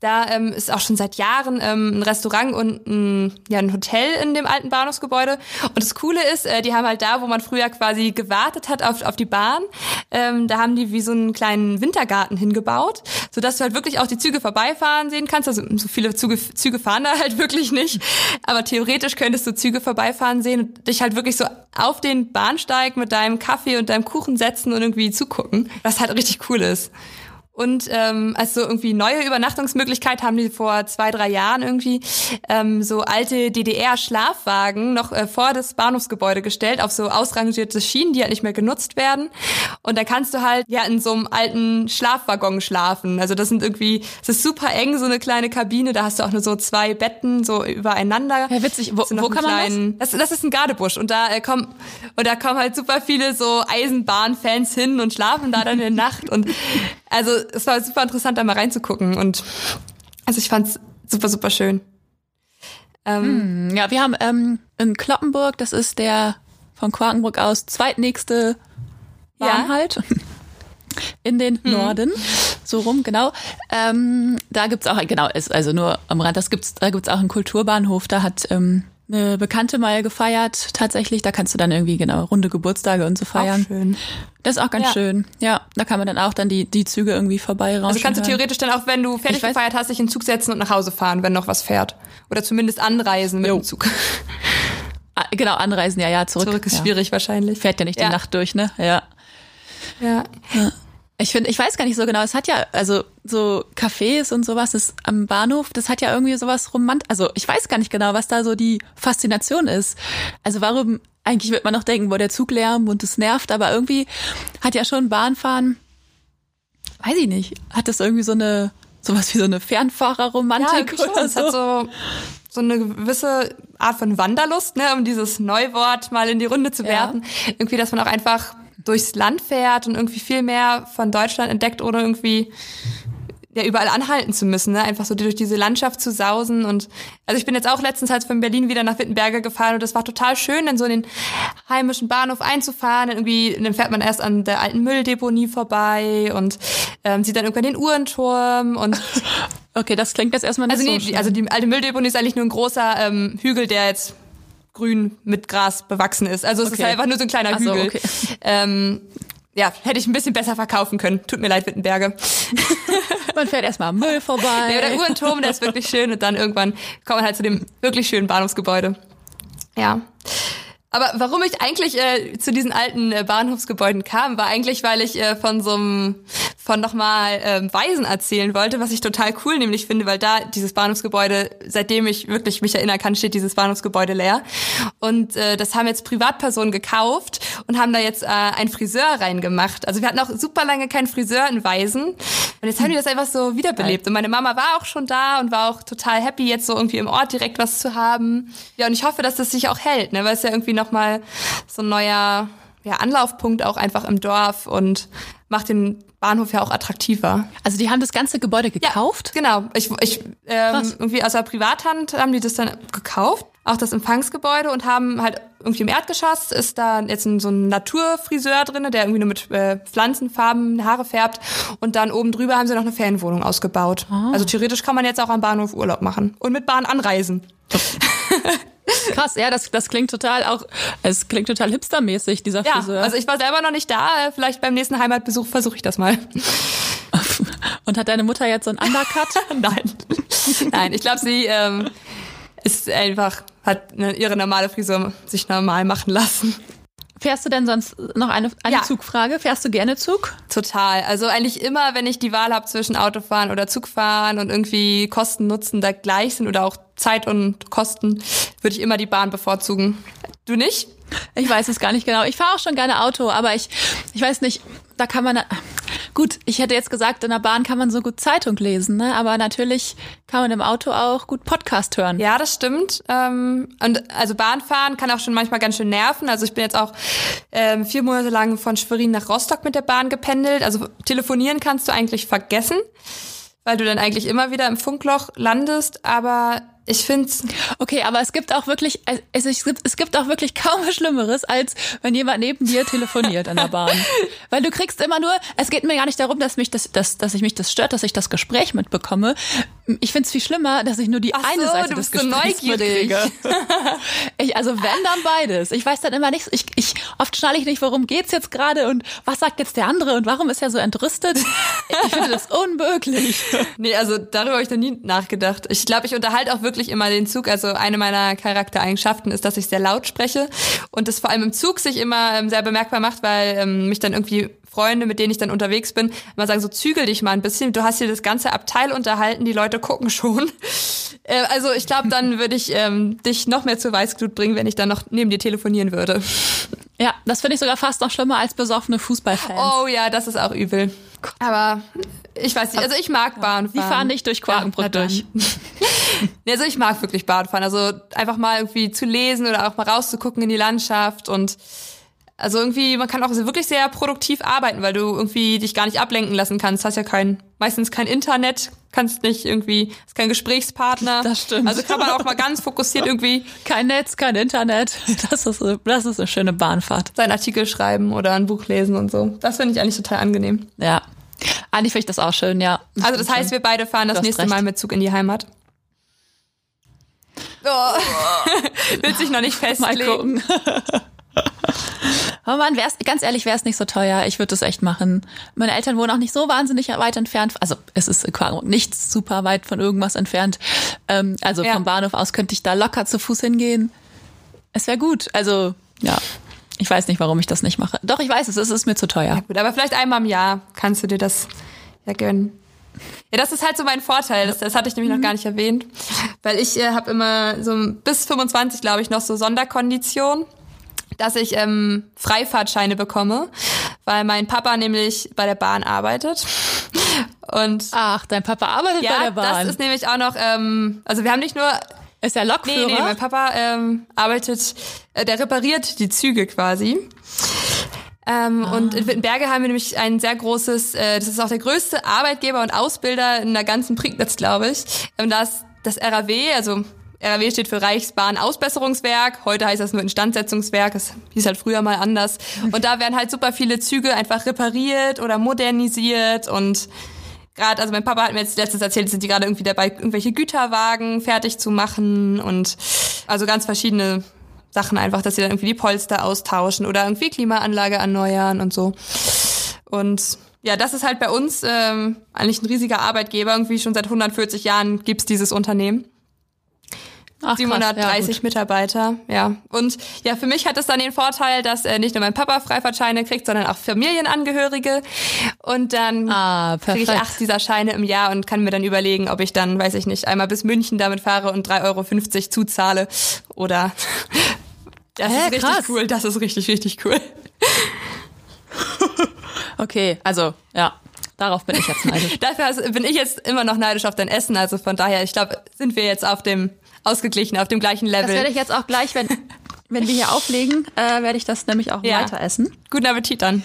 Da ähm, ist auch schon seit Jahren ähm, ein Restaurant und ein, ja, ein Hotel in dem alten Bahnhofsgebäude. Und das Coole ist, äh, die haben halt da, wo man früher quasi gewartet hat auf, auf die Bahn, ähm, da haben die wie so einen kleinen Wintergarten hingebaut, sodass du halt wirklich auch die Züge vorbeifahren sehen kannst. Also so viele Züge, Züge fahren da halt wirklich nicht. Aber theoretisch könntest du Züge vorbeifahren sehen und dich halt wirklich so auf den Bahnsteig mit deinem Kaffee und deinem Kuchen setzen und irgendwie zugucken, was halt richtig cool ist. Und ähm, als so irgendwie neue Übernachtungsmöglichkeit haben die vor zwei, drei Jahren irgendwie ähm, so alte DDR-Schlafwagen noch äh, vor das Bahnhofsgebäude gestellt, auf so ausrangierte Schienen, die halt nicht mehr genutzt werden. Und da kannst du halt ja in so einem alten Schlafwaggon schlafen. Also das sind irgendwie, es ist super eng, so eine kleine Kabine, da hast du auch nur so zwei Betten so übereinander. Ja, witzig. Wo- wo kann man das? kleinen- das? Das ist ein Gardebusch und da äh, kommen und da kommen halt super viele so Eisenbahnfans hin und schlafen da dann in der Nacht und also es war super interessant da mal reinzugucken und also ich fand's super super schön. Ähm, Ja, wir haben ähm, in Kloppenburg, das ist der von Quakenburg aus zweitnächste Bahn Ja. halt. In den Norden, so rum, genau. Ähm, da gibt's auch, genau, ist also nur am Rand, das gibt's, da gibt's auch einen Kulturbahnhof, da hat ähm, eine Bekannte mal gefeiert, tatsächlich. Da kannst du dann irgendwie, genau, runde Geburtstage und so feiern. Auch schön. Das ist auch ganz Ja. schön. Ja, da kann man dann auch dann die, die Züge irgendwie vorbei Also kannst du theoretisch dann auch, wenn du fertig Ich weiß- gefeiert hast, dich in den Zug setzen und nach Hause fahren, wenn noch was fährt. Oder zumindest anreisen mit Jo. dem Zug. Ah, Genau, anreisen, ja, ja, zurück. Zurück ist ja. schwierig wahrscheinlich. Fährt ja nicht Ja. die Nacht durch, ne? Ja. Ja. Ich finde, ich weiß gar nicht so genau. Es hat ja, also so Cafés und sowas ist am Bahnhof, das hat ja irgendwie sowas romant. Also ich weiß gar nicht genau, was da so die Faszination ist. Also warum, eigentlich wird man noch denken, wo der Zug lärmt und es nervt, aber irgendwie hat ja schon Bahnfahren, weiß ich nicht, hat das irgendwie so eine, sowas wie so eine Ja, Fernfahrerromantik schon. oder hat so, so eine gewisse Art von Wanderlust, ne, um dieses Neuwort mal in die Runde zu Ja. werfen. Irgendwie, dass man auch einfach durchs Land fährt und irgendwie viel mehr von Deutschland entdeckt, ohne irgendwie ja überall anhalten zu müssen, ne? Einfach so durch diese Landschaft zu sausen und also ich bin jetzt auch letztens halt von Berlin wieder nach Wittenberge gefahren und das war total schön, dann so in den heimischen Bahnhof einzufahren, dann irgendwie dann fährt man erst an der alten Mülldeponie vorbei und ähm, sieht dann irgendwann den Uhrenturm und Okay, das klingt jetzt erstmal nicht also so nee, schlimm. also die alte Mülldeponie ist eigentlich nur ein großer ähm, Hügel, der jetzt grün mit Gras bewachsen ist. Also es ist Okay. halt einfach nur so ein kleiner Ach so, Hügel. okay. Ähm, ja, hätte ich ein bisschen besser verkaufen können. Tut mir leid, Wittenberge. man fährt erstmal am Müll vorbei. Ja, der Uhrenturm, der ist wirklich schön und dann irgendwann kommt man halt zu dem wirklich schönen Bahnhofsgebäude. Ja. Aber warum ich eigentlich äh, zu diesen alten äh, Bahnhofsgebäuden kam, war eigentlich, weil ich äh, von so einem, von nochmal ähm, Weisen erzählen wollte, was ich total cool nämlich finde, weil da dieses Bahnhofsgebäude, seitdem ich wirklich mich erinnern kann, steht dieses Bahnhofsgebäude leer. Und äh, das haben jetzt Privatpersonen gekauft und haben da jetzt äh, einen Friseur reingemacht. Also wir hatten auch super lange keinen Friseur in Weisen. Und jetzt haben die das einfach so wiederbelebt. Und meine Mama war auch schon da und war auch total happy, jetzt so irgendwie im Ort direkt was zu haben. Ja, und ich hoffe, dass das sich auch hält, ne? weil es ja irgendwie nochmal so ein neuer ja, Anlaufpunkt auch einfach im Dorf und macht den Bahnhof ja auch attraktiver. Also die haben das ganze Gebäude gekauft? Ja, genau. Ich, ich ähm, irgendwie aus der Privathand haben die das dann gekauft, auch das Empfangsgebäude und haben halt irgendwie im Erdgeschoss ist da jetzt ein, so ein Naturfriseur drinne, der irgendwie nur mit äh, Pflanzenfarben Haare färbt und dann oben drüber haben sie noch eine Ferienwohnung ausgebaut. Ah. Also theoretisch kann man jetzt auch am Bahnhof Urlaub machen und mit Bahn anreisen. Krass, ja, das, das klingt total auch, es klingt total hipstermäßig, dieser Ja, Friseur. also ich war selber noch nicht da, äh, vielleicht beim nächsten Heimatbesuch versuche ich das mal. Und hat deine Mutter jetzt so einen Undercut? Nein. Nein, ich glaube, sie ähm, ist einfach, hat eine, ihre normale Frisur sich normal machen lassen. Fährst du denn sonst noch eine, eine Ja. Zugfrage? Fährst du gerne Zug? Total. Also eigentlich immer, wenn ich die Wahl habe zwischen Autofahren oder Zugfahren und irgendwie Kosten Nutzen da gleich sind oder auch Zeit und Kosten, würde ich immer die Bahn bevorzugen. Du nicht? Ich weiß es gar nicht genau. Ich fahre auch schon gerne Auto, aber ich, ich weiß nicht, da kann man, gut, ich hätte jetzt gesagt, in der Bahn kann man so gut Zeitung lesen, ne? aber natürlich kann man im Auto auch gut Podcast hören. Ja, das stimmt. Ähm, und also Bahnfahren kann auch schon manchmal ganz schön nerven. Also ich bin jetzt auch ähm, vier Monate lang von Schwerin nach Rostock mit der Bahn gependelt. Also telefonieren kannst du eigentlich vergessen, weil du dann eigentlich immer wieder im Funkloch landest. Aber ich finde Okay, aber es gibt auch wirklich, es, es, gibt, es gibt auch wirklich kaum was Schlimmeres, als wenn jemand neben dir telefoniert in der Bahn. Weil du kriegst immer nur, es geht mir gar nicht darum, dass mich das, dass, dass ich mich das stört, dass ich das Gespräch mitbekomme. Ich find's viel schlimmer, dass ich nur die Ach eine so, Seite du des bist so Gesprächs neugierig. ich, also wenn dann beides. Ich weiß dann immer nicht, ich, ich oft schnalle ich nicht, worum geht's jetzt gerade und was sagt jetzt der andere und warum ist er so entrüstet. Ich finde das unmöglich. Nee, also darüber habe ich noch nie nachgedacht. Ich glaube, ich unterhalte auch wirklich immer den Zug. Also eine meiner Charaktereigenschaften ist, dass ich sehr laut spreche und das vor allem im Zug sich immer ähm, sehr bemerkbar macht, weil ähm, mich dann irgendwie Freunde, mit denen ich dann unterwegs bin, immer sagen, so zügel dich mal ein bisschen. Du hast hier das ganze Abteil unterhalten, die Leute gucken schon. Äh, also ich glaube, dann würde ich ähm, dich noch mehr zur Weißglut bringen, wenn ich dann noch neben dir telefonieren würde. Ja, das finde ich sogar fast noch schlimmer als besoffene Fußballfans. Oh ja, das ist auch übel. Aber ich weiß nicht, also ich mag Bahnfahren. Die fahren nicht durch Quakenbrück Ja, durch. Also ich mag wirklich Bahnfahren. Also einfach mal irgendwie zu lesen oder auch mal rauszugucken in die Landschaft und also irgendwie, man kann auch wirklich sehr produktiv arbeiten, weil du irgendwie dich gar nicht ablenken lassen kannst. Hast ja kein, meistens kein Internet, kannst nicht irgendwie, hast keinen Gesprächspartner. Das stimmt. Also kann man auch mal ganz fokussiert irgendwie Kein Netz, kein Internet. Das ist, das ist eine schöne Bahnfahrt. seinen Artikel schreiben oder ein Buch lesen und so. Das finde ich eigentlich total angenehm. Ja. Eigentlich finde ich das auch schön, ja. Also das heißt, wir beide fahren das nächste recht. Mal mit Zug in die Heimat. Oh. Will sich noch nicht Mal festlegen. gucken. Aber man, wär's, ganz ehrlich, wäre es nicht so teuer. Ich würde das echt machen. Meine Eltern wohnen auch nicht so wahnsinnig weit entfernt. Also es ist quasi nicht super weit von irgendwas entfernt. Ähm, also Ja. vom Bahnhof aus könnte ich da locker zu Fuß hingehen. Es wäre gut. Also ja, ich weiß nicht, warum ich das nicht mache. Doch, ich weiß es. Es ist mir zu teuer. Gut, aber vielleicht einmal im Jahr kannst du dir das ja gönnen. Ja, das ist halt so mein Vorteil. Das, das hatte ich nämlich noch gar nicht erwähnt. Weil ich äh, habe immer so bis 25, glaube ich, noch so Sonderkonditionen, dass ich ähm, Freifahrtscheine bekomme, weil mein Papa nämlich bei der Bahn arbeitet. Und Ach, dein Papa arbeitet bei ja, der Bahn. das ist nämlich auch noch, ähm, also wir haben nicht nur ist er Nee, Lokführer? nee, mein Papa ähm, arbeitet, äh, der repariert die Züge quasi. Ähm, Und in Wittenberge haben wir nämlich ein sehr großes, äh, das ist auch der größte Arbeitgeber und Ausbilder in der ganzen Prignitz, glaube ich. Ähm, da ist das RAW, also RAW steht für Reichsbahn Ausbesserungswerk. Heute heißt das nur Instandsetzungswerk. Das hieß halt früher mal anders. Und da werden halt super viele Züge einfach repariert oder modernisiert und gerade, also mein Papa hat mir jetzt letztens erzählt, sind die gerade irgendwie dabei, irgendwelche Güterwagen fertig zu machen und also ganz verschiedene Sachen einfach, dass sie dann irgendwie die Polster austauschen oder irgendwie Klimaanlage erneuern und so. Und ja, das ist halt bei uns ähm, eigentlich ein riesiger Arbeitgeber. Irgendwie schon seit 140 Jahren gibt's dieses Unternehmen. Ach, krass, ja, 730 gut. Mitarbeiter, ja. Und ja, für mich hat es dann den Vorteil, dass äh, nicht nur mein Papa Freifahrtscheine kriegt, sondern auch Familienangehörige. Und dann Ah, kriege ich acht dieser Scheine im Jahr und kann mir dann überlegen, ob ich dann, weiß ich nicht, einmal bis München damit fahre und 3,50 Euro zuzahle oder das Hä, ist richtig krass. cool, das ist richtig, richtig cool. Okay, also, ja, darauf bin ich jetzt neidisch. Dafür bin ich jetzt immer noch neidisch auf dein Essen, also von daher, ich glaube, sind wir jetzt auf dem ausgeglichen, auf dem gleichen Das Level. werde ich jetzt auch gleich, wenn, wenn wir hier auflegen, äh, werde ich das nämlich auch Ja. weiter essen. Guten Appetit dann.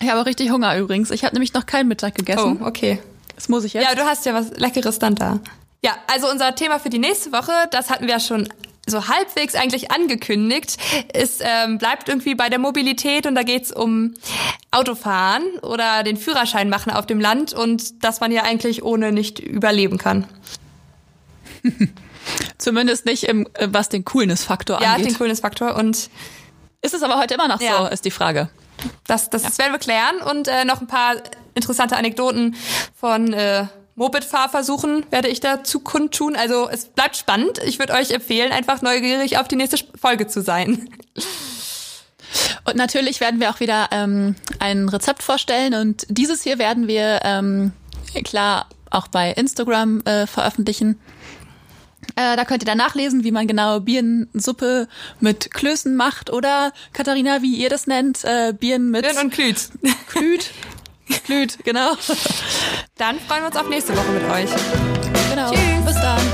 Ich habe richtig Hunger übrigens. Ich habe nämlich noch keinen Mittag gegessen. Oh, okay. Das muss ich jetzt. Ja, du hast ja was Leckeres dann da. Ja, also unser Thema für die nächste Woche, das hatten wir ja schon so halbwegs eigentlich angekündigt, ist, ähm, bleibt irgendwie bei der Mobilität und da geht's um Autofahren oder den Führerschein machen auf dem Land und dass man ja eigentlich ohne nicht überleben kann. Zumindest nicht im, äh, was den Coolness-Faktor Ja, angeht. den Coolness-Faktor und Ist es aber heute immer noch Ja. so, ist die Frage. das, das werden wir klären und äh, noch ein paar interessante Anekdoten von äh, Moped-Fahrversuchen werde ich dazu kundtun. Also es bleibt spannend. Ich würde euch empfehlen, einfach neugierig auf die nächste Folge zu sein. Und natürlich werden wir auch wieder ähm, ein Rezept vorstellen und dieses hier werden wir ähm, klar auch bei Instagram äh, veröffentlichen. Äh, da könnt ihr dann nachlesen, wie man genau Birnensuppe mit Klößen macht oder Katharina, wie ihr das nennt, äh, Birnen mit Birn und Klüt. Klüt. Klüt, genau. Dann freuen wir uns auf nächste Woche mit euch. genau. Tschüss. Bis dann.